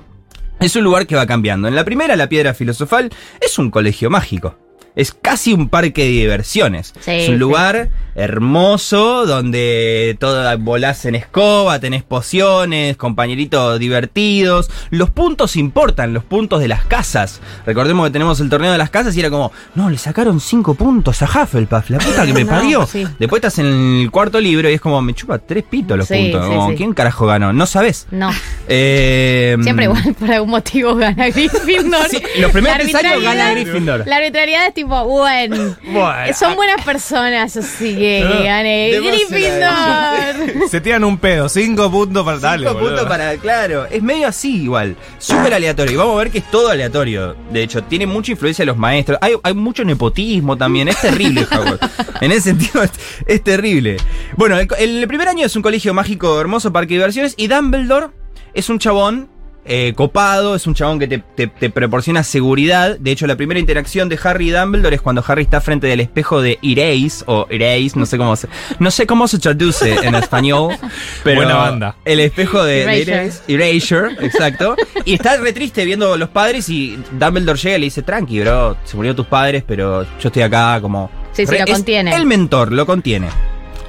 es un lugar que va cambiando. En la primera, la piedra filosofal es un colegio mágico. Es casi un parque de diversiones. Sí, es un sí. lugar hermoso donde todo volás en escoba, tenés pociones, compañeritos divertidos. Los puntos importan, los puntos de las casas. Recordemos que tenemos el torneo de las casas y era como, no, le sacaron cinco puntos a Hufflepuff, la puta que me No, parió. sí. Después estás en el cuarto libro y es como, me chupa tres pitos los puntos. Como. ¿Quién carajo ganó? No sabes. No. Eh, Siempre igual, por algún motivo gana Gryffindor. Los primeros años gana Gryffindor. La arbitrariedad es tipo, bueno, Bueno. son buenas personas, así que Gryffindor. Se tiran un pedo, cinco puntos para darle. Cinco puntos para, claro, es medio así igual, súper aleatorio. Y vamos a ver que es todo aleatorio. De hecho, tiene mucha influencia de los maestros. Hay, hay mucho nepotismo también, es terrible Howard. En ese sentido es, es terrible. Bueno, el, el primer año es un colegio mágico, hermoso, parque de diversiones. Y Dumbledore es un chabón eh, copado, es un chabón que te, te- te proporciona seguridad. De hecho, la primera interacción de Harry y Dumbledore es cuando Harry está frente del espejo de Erase o Erase, no sé cómo se, no sé cómo se traduce en español. Pero Buena banda. El espejo de, de Erasure. Erasure, exacto. Y está re triste viendo a los padres y Dumbledore llega y le dice, tranqui, bro, se murieron tus padres, pero yo estoy acá como... Sí, sí, Re- lo es contiene. El mentor, lo contiene.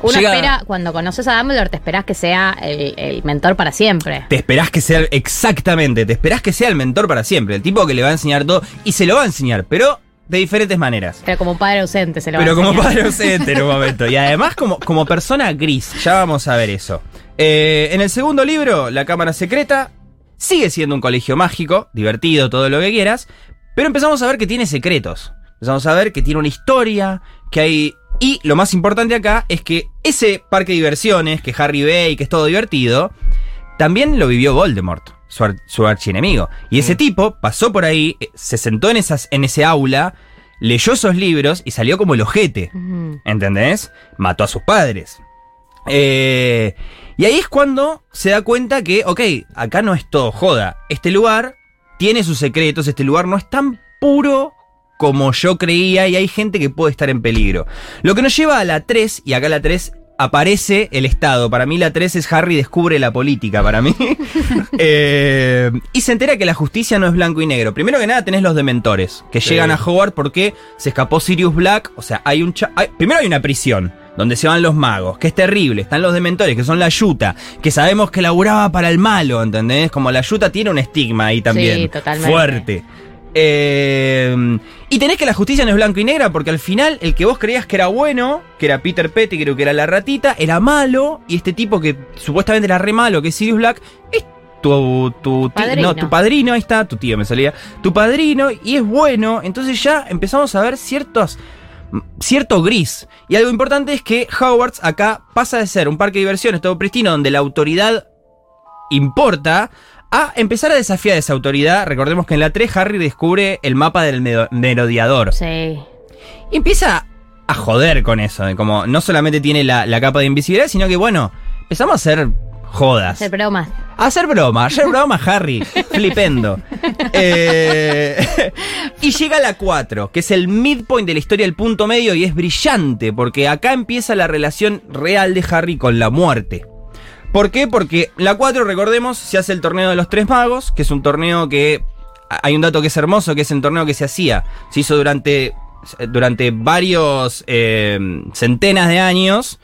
Uno Llega- espera, cuando conoces a Dumbledore, te esperás que sea el, el mentor para siempre. Te esperás que sea, exactamente, te esperás que sea el mentor para siempre, el tipo que le va a enseñar todo y se lo va a enseñar, pero de diferentes maneras. Pero como padre ausente se lo va Pero a como enseñar. padre ausente en un momento. Y además como, como persona gris, ya vamos a ver eso. Eh, en el segundo libro, La Cámara Secreta, sigue siendo un colegio mágico, divertido, todo lo que quieras, pero empezamos a ver que tiene secretos. Empezamos a ver que tiene una historia, que hay... Y lo más importante acá es que ese parque de diversiones que Harry ve y que es todo divertido, también lo vivió Voldemort, su, ar- su archienemigo. Y ese tipo pasó por ahí, eh, se sentó en, esas, en ese aula, leyó esos libros y salió como el ojete. ¿Entendés? Mató a sus padres. Eh, y ahí es cuando se da cuenta que, ok, acá no es todo joda. Este lugar tiene sus secretos, este lugar no es tan puro como yo creía y hay gente que puede estar en peligro. Lo que nos lleva a la 3, y acá la 3 aparece el Estado. Para mí la 3 es Harry descubre la política, para mí. Eh, y se entera que la justicia no es blanco y negro. Primero que nada tenés los dementores, que Sí. llegan a Howard porque se escapó Sirius Black. O sea, hay un... cha- hay- primero hay una prisión. Donde se van los magos, que es terrible. Están los dementores, que son la yuta, que sabemos que laburaba para el malo, ¿entendés? Como la yuta tiene un estigma ahí también. Sí, totalmente. Fuerte. Eh, y tenés que la justicia no es blanco y negra, porque al final el que vos creías que era bueno, que era Peter Pettigrew, que era la ratita, era malo, y este tipo que supuestamente era re malo, que es Sirius Black, es tu, tu, Padrino. no, tu padrino, ahí está, tu tío me salía, tu padrino, y es bueno, entonces ya empezamos a ver ciertos cierto gris. Y algo importante es que Hogwarts acá pasa de ser un parque de diversiones todo pristino donde la autoridad importa a empezar a desafiar esa autoridad. Recordemos que en la 3 Harry descubre el mapa del merodeador. Sí. Y empieza a joder con eso. De como no solamente tiene la, la capa de invisibilidad, sino que bueno, empezamos a ser jodas. Hacer bromas. Hacer broma, hacer broma, Harry, flipendo. Eh, y llega la 4, que es el midpoint de la historia, el punto medio, y es brillante, porque acá empieza la relación real de Harry con la muerte. ¿Por qué? Porque la 4, recordemos, se hace el torneo de los tres magos, que es un torneo que. Hay un dato que es hermoso, que es el torneo que se hacía. Se hizo durante, durante varios eh, centenas de años.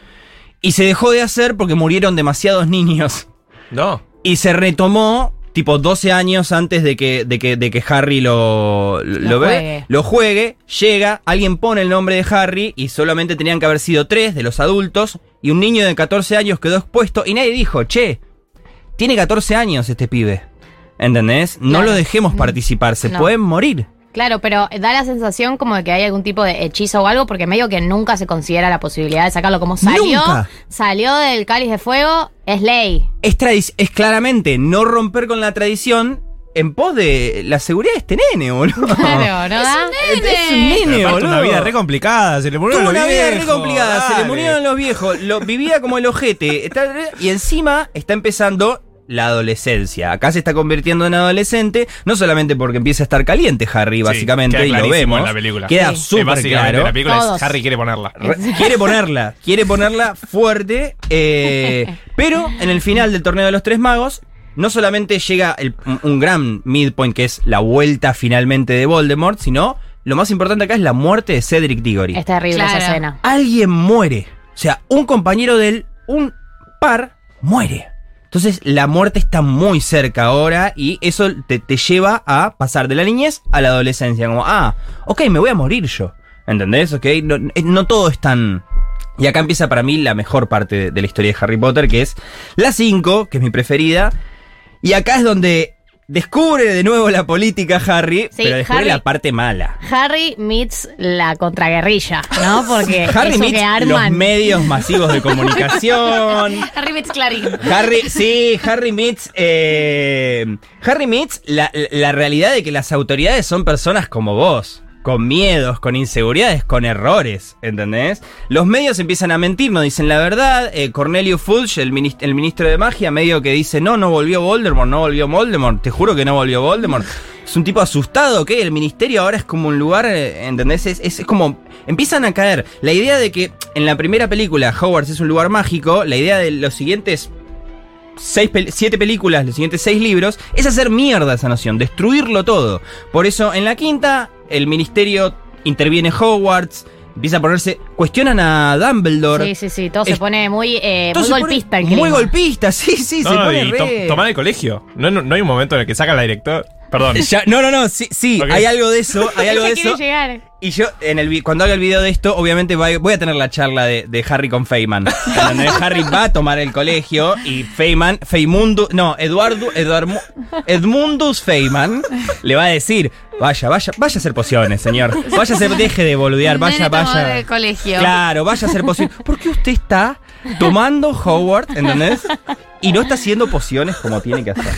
Y se dejó de hacer porque murieron demasiados niños. No. Y se retomó tipo 12 años antes de que, de que, de que Harry lo, lo, Lo ve- juegue. lo juegue, llega, alguien pone el nombre de Harry y solamente tenían que haber sido tres de los adultos y un niño de 14 años quedó expuesto y nadie dijo, che, tiene 14 años este pibe. ¿Entendés? No Claro. lo dejemos participar, se No. pueden morir. Claro, pero da la sensación como de que hay algún tipo de hechizo o algo, porque medio que nunca se considera la posibilidad de sacarlo. Como salió, Nunca. salió del cáliz de fuego, es ley. Es, es claramente no romper con la tradición en pos de la seguridad de este nene, boludo. Claro, ¿no? da? Es un nene, Aparte, boludo. una vida re complicada, se le murieron Tuvo los una vida re complicada, se le murieron los viejos, lo, vivía como el ojete. está- y encima está empezando la adolescencia. Acá se está convirtiendo en adolescente, no solamente porque empieza a estar caliente Harry, Sí, básicamente, queda y lo vemos. en la película. Queda Sí. súper Básicamente, claro. La película Todos. es Harry quiere ponerla. Re- quiere ponerla, quiere ponerla fuerte, eh, pero en el final del torneo de los tres magos, no solamente llega el- un, gran midpoint que es la vuelta finalmente de Voldemort, sino lo más importante acá es la muerte de Cedric Diggory. Es terrible Claro. esa escena. Alguien muere, o sea, un compañero de él, un par, muere. Entonces la muerte está muy cerca ahora y eso te, te lleva a pasar de la niñez a la adolescencia. Como, ah, ok, me voy a morir yo. ¿Entendés? Ok, no, eh, no todo es tan... Y acá empieza para mí la mejor parte de, de la historia de Harry Potter, que es la 5, que es mi preferida. Y acá es donde descubre de nuevo la política Harry, Sí, pero descubre Harry- la parte mala. Harry meets la contraguerrilla, ¿no? Porque Harry eso meets que los medios masivos de comunicación. Harry Metz Clarín. Harry, sí, Harry Meets. eh, Harry Meets la, la realidad de que las autoridades son personas como vos. Con miedos, con inseguridades, con errores, ¿entendés? Los medios empiezan a mentir, no dicen la verdad. Eh, Cornelio Fudge, el, minis- el ministro de magia, medio que dice: No, no volvió Voldemort, no volvió Voldemort. Te juro que no volvió Voldemort. Es un tipo asustado, ¿ok? El ministerio ahora es como un lugar, eh, ¿entendés? Es, es- como. Empiezan a caer. La idea de que en la primera película Hogwarts es un lugar mágico, la idea de los siguientes seis siete películas, los siguientes seis libros, es hacer mierda esa noción, destruirlo todo. Por eso en la quinta, el ministerio interviene Hogwarts, empieza a ponerse. Cuestionan a Dumbledore. Sí, sí, sí, todo se pone muy, eh, todo muy se pone golpista el Muy golpista, sí, sí, se No, pone y re- to- tomar el colegio. No, no, no hay un momento en el que sacan la directora. Perdón. Ya- no, no, no, sí, sí, hay algo de eso, hay algo de eso. llegar. Y yo, en el, cuando haga el video de esto, obviamente voy a tener la charla de, de Harry con Feynman. Donde Harry va a tomar el colegio y Feynman, Feymundo, no, Eduardo, Eduardo, Edmundus Feynman le va a decir, vaya, vaya, vaya a hacer pociones, señor. Vaya a hacer, deje de boludear, vaya, vaya. del colegio. Claro, vaya a hacer pociones. ¿Por qué usted está tomando Howard, ¿entendés? Y no está haciendo pociones como tiene que hacer.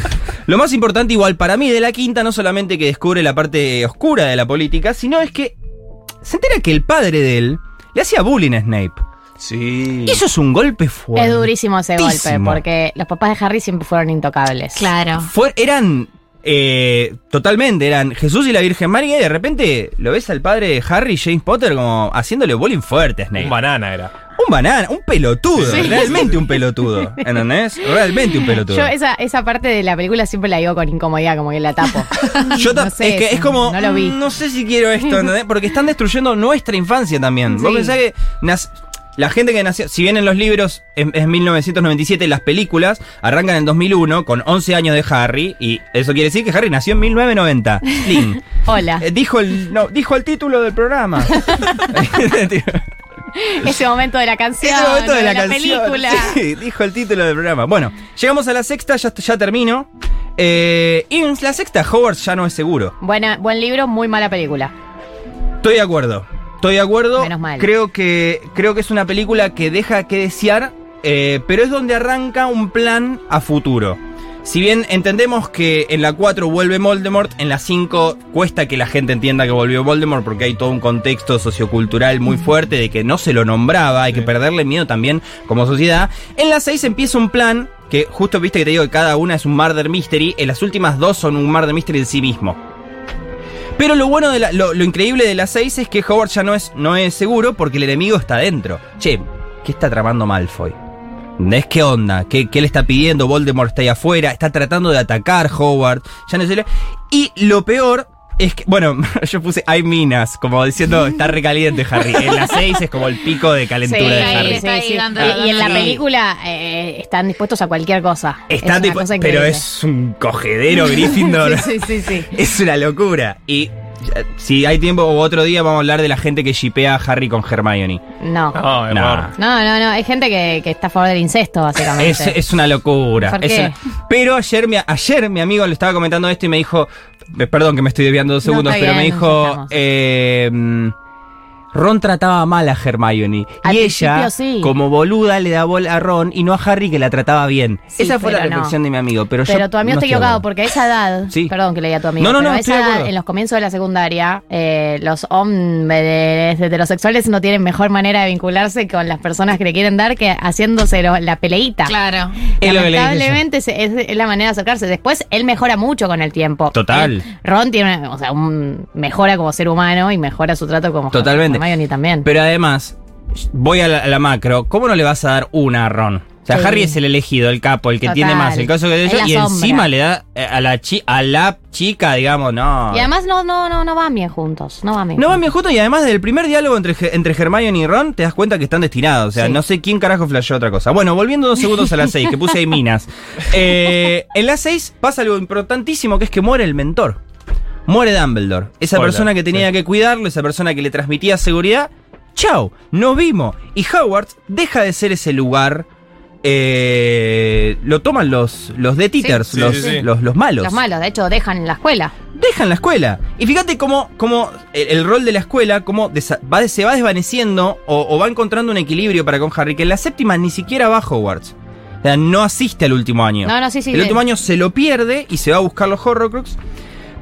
Lo más importante igual para mí de la quinta, no solamente que descubre la parte oscura de la política, sino es que se entera que el padre de él le hacía bullying a Snape. Sí. Y eso es un golpe fuerte. Es durísimo ese golpe, porque los papás de Harry siempre fueron intocables. Claro. Fue- eran eh, totalmente, eran Jesús y la Virgen María y de repente lo ves al padre de Harry, James Potter, como haciéndole bullying fuerte a Snape. Un banana era. Un banana, un pelotudo, Sí. realmente un pelotudo, ¿entendés? Realmente un pelotudo. Yo esa, esa parte de la película siempre la digo con incomodidad, como que la tapo. Yo no sé, es que es como, no lo vi. mm, no sé si quiero esto, ¿entendés? Porque están destruyendo nuestra infancia también. Vos pensás que la gente que nació, si bien en los libros es, es 1997, las películas arrancan en 2001 con 11 años de Harry y eso quiere decir que Harry nació en 1990. Slim. Hola. Eh, dijo el no, dijo el título del programa. Ese momento de la canción, Ese momento de la, canción. película. Sí, dijo el título del programa. Bueno, llegamos a la sexta, ya, ya termino. Eh, y en la sexta, Hogwarts ya no es seguro. Buena, buen libro, muy mala película. Estoy de acuerdo. Estoy de acuerdo. Menos mal. Creo que, creo que es una película que deja que desear, eh, pero es donde arranca un plan a futuro. Si bien entendemos que en la 4 vuelve Voldemort, en la 5 cuesta que la gente entienda que volvió Voldemort porque hay todo un contexto sociocultural muy fuerte de que no se lo nombraba, hay que perderle miedo también como sociedad. En la 6 empieza un plan que justo viste que te digo que cada una es un murder mystery, en las últimas dos son un murder mystery en sí mismo. Pero lo bueno, de la- lo, lo increíble de las seis es que Howard ya no es, no es seguro porque el enemigo está dentro. Che, ¿qué está tramando Malfoy? ¿Es qué onda? ¿Qué, qué le está pidiendo? Voldemort está ahí afuera, está tratando de atacar Howard. Ya no sé. Y lo peor es que, bueno, yo puse hay minas, como diciendo está recaliente Harry. En las seis es como el pico de calentura Sí, de ahí Harry. está, sí. dando Y, y en la Sí. película eh, están dispuestos a cualquier cosa. Está Es cosa pero es un cogedero Gryffindor. sí, sí, sí, sí. Es una locura. Y si hay tiempo o otro día vamos a hablar de la gente que shipea a Harry con Hermione. No. No, No, no, no. Hay gente que, que está a favor del incesto, básicamente. Es, es una locura. ¿Por Es qué? una- Pero ayer mi, ayer mi amigo le estaba comentando esto y me dijo, eh, perdón que me estoy desviando dos No, segundos, pero me bien, dijo, eh, Ron trataba mal a Hermione Al y ella, sí. como boluda, le da bola a Ron y no a Harry que la trataba bien. Sí, Esa fue la no. reflexión de mi amigo, pero, Pero, yo tu amigo no está equivocado porque a esa edad, Sí. perdón que le diga a tu amigo, No, no, pero no, a estoy esa edad, en los comienzos de la secundaria, eh, los hombres heterosexuales no tienen mejor manera de vincularse con las personas que le quieren dar que haciéndose lo- la peleita. Claro. Lamentablemente es, es- es la manera de acercarse. Después él mejora mucho con el tiempo. Total. Él- Ron tiene, o sea, un, mejora como ser humano y mejora su trato como Totalmente. Hermione también. Pero además, voy a la, a la macro, ¿cómo no le vas a dar una a Ron? O sea, Sí. Harry es el elegido, el capo, el que Total. tiene más, el caso que yo, la y sombra. encima le da eh, a la, chi- a la chica, digamos, no. Y además no, no, no, no van bien juntos. No van bien. No van bien juntos y además del primer diálogo entre, entre Hermione y Ron te das cuenta que están destinados. O sea, Sí. no sé quién carajo flasheó otra cosa. Bueno, volviendo dos segundos a las seis, que puse ahí minas. Eh, en las seis pasa algo importantísimo que es que muere el mentor. Muere Dumbledore. Esa persona que tenía que cuidarlo, esa persona que le transmitía seguridad. Chao, nos vimos. Y Howard deja de ser ese lugar. eh, lo toman los, los Death Eaters, Sí, los, sí, sí. los, los malos Los malos, de hecho, dejan la escuela. dejan la escuela. Y fíjate cómo, cómo el, el rol de la escuela cómo va, se va desvaneciendo o, o va encontrando un equilibrio para con Harry, que en la séptima ni siquiera va a Hogwarts. O sea, no asiste al último año. No, no, sí, sí, El bien. último año se lo pierde y se va a buscar los Horrocrux.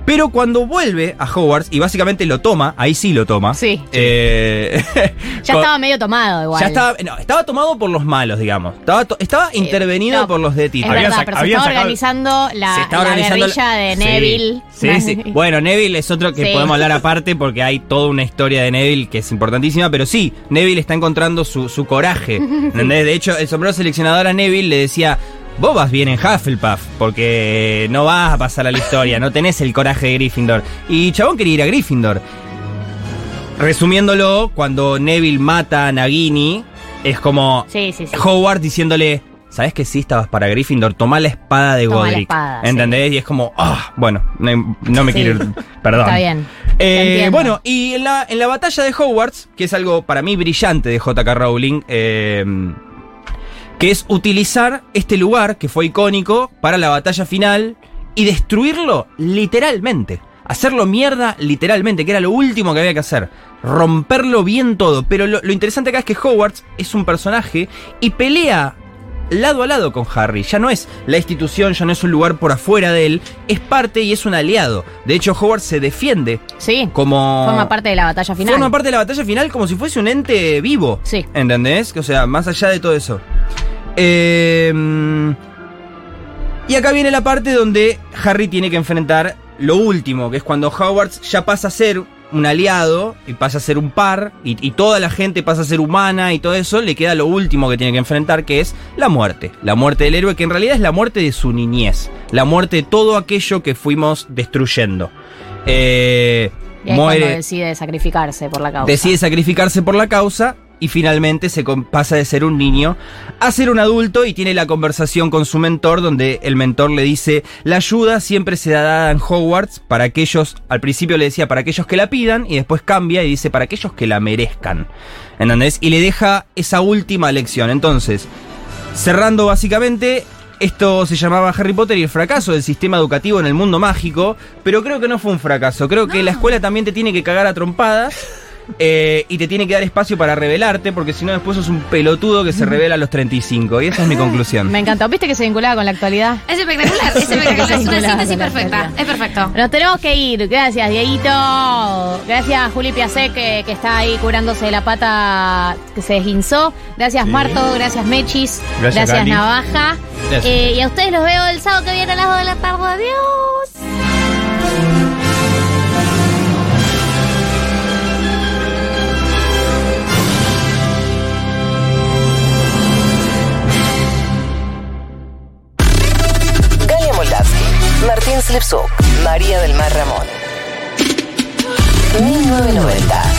Pero cuando vuelve a Hogwarts, y básicamente lo toma, ahí sí lo toma. Sí. eh, Ya con- estaba medio tomado igual. ya estaba, no, estaba tomado por los malos, digamos. Estaba, to- estaba intervenido Eh, no, por los Death Es Eaters. verdad, pero se estaba organizando la, Se está la organizando guerrilla de Sí, Neville. Sí, sí. Bueno, Neville es otro que Sí. podemos hablar aparte porque hay toda una historia de Neville que es importantísima, pero sí, Neville está encontrando su, su coraje. ¿entendés? De hecho, el sombrero seleccionador a Neville le decía. Vos vas bien en Hufflepuff, porque no vas a pasar a la historia, no tenés el coraje de Gryffindor. Y Chabón quería ir a Gryffindor. Resumiéndolo, cuando Neville mata a Nagini, es como Sí, sí, sí. Howard diciéndole, ¿sabes que sí estabas para Gryffindor? Toma la espada de Toma la espada, ¿Entendés? Y es como, ah, bueno, no, no me Sí. quiero ir. Perdón. Está bien. Eh, bueno, y en la, en la batalla de Hogwarts, que es algo para mí brillante de J.K. Rowling, eh, que es utilizar este lugar que fue icónico para la batalla final y destruirlo literalmente. Hacerlo mierda literalmente, que era lo último que había que hacer. Romperlo bien todo. Pero lo, interesante acá es que Hogwarts es un personaje y pelea lado a lado con Harry. Ya no es la institución, ya no es un lugar por afuera de él. Es parte y es un aliado. De hecho, Hogwarts se defiende Sí. como... Forma parte de la batalla final. Forma parte de la batalla final como si fuese un ente vivo. Sí. ¿Entendés? O sea, más allá de todo eso. Eh, y acá viene la parte donde Harry tiene que enfrentar lo último, que es cuando Hogwarts ya pasa a ser un aliado y pasa a ser un par y, y toda la gente pasa a ser humana y todo eso, le queda lo último que tiene que enfrentar, que es la muerte. La muerte del héroe, que en realidad es la muerte de su niñez. La muerte de todo aquello que fuimos destruyendo. Eh, Y ahí muere decide sacrificarse por la causa. decide sacrificarse por la causa y finalmente se pasa de ser un niño a ser un adulto y tiene la conversación con su mentor donde el mentor le dice la ayuda siempre se da dada en Hogwarts para aquellos, al principio le decía para aquellos que la pidan y después cambia y dice para aquellos que la merezcan. ¿Entendés? Y le deja esa última lección. Entonces, cerrando básicamente, esto se llamaba Harry Potter y el fracaso del sistema educativo en el mundo mágico, pero creo que no fue un fracaso. Creo que la escuela también te tiene que cagar a trompadas. Eh, y te tiene que dar espacio para revelarte, porque si no después sos un pelotudo que se revela a los 35. Y esa es mi conclusión. Me encantó. ¿Viste que se vinculaba con la actualidad? Es espectacular, es espectacular, es una síntesis perfecta, es perfecto. Nos tenemos que ir. Gracias, Dieguito. Gracias, Juli Piacé, que, que está ahí curándose la pata que se desguinzó. Gracias, Sí. Marto. Gracias, Mechis. Gracias, Gali. Navaja. Gracias. Eh, y a ustedes los veo el sábado que viene a las 2 de la tarde. Adiós. Martín Slipsuk, María del Mar Ramón. 1990.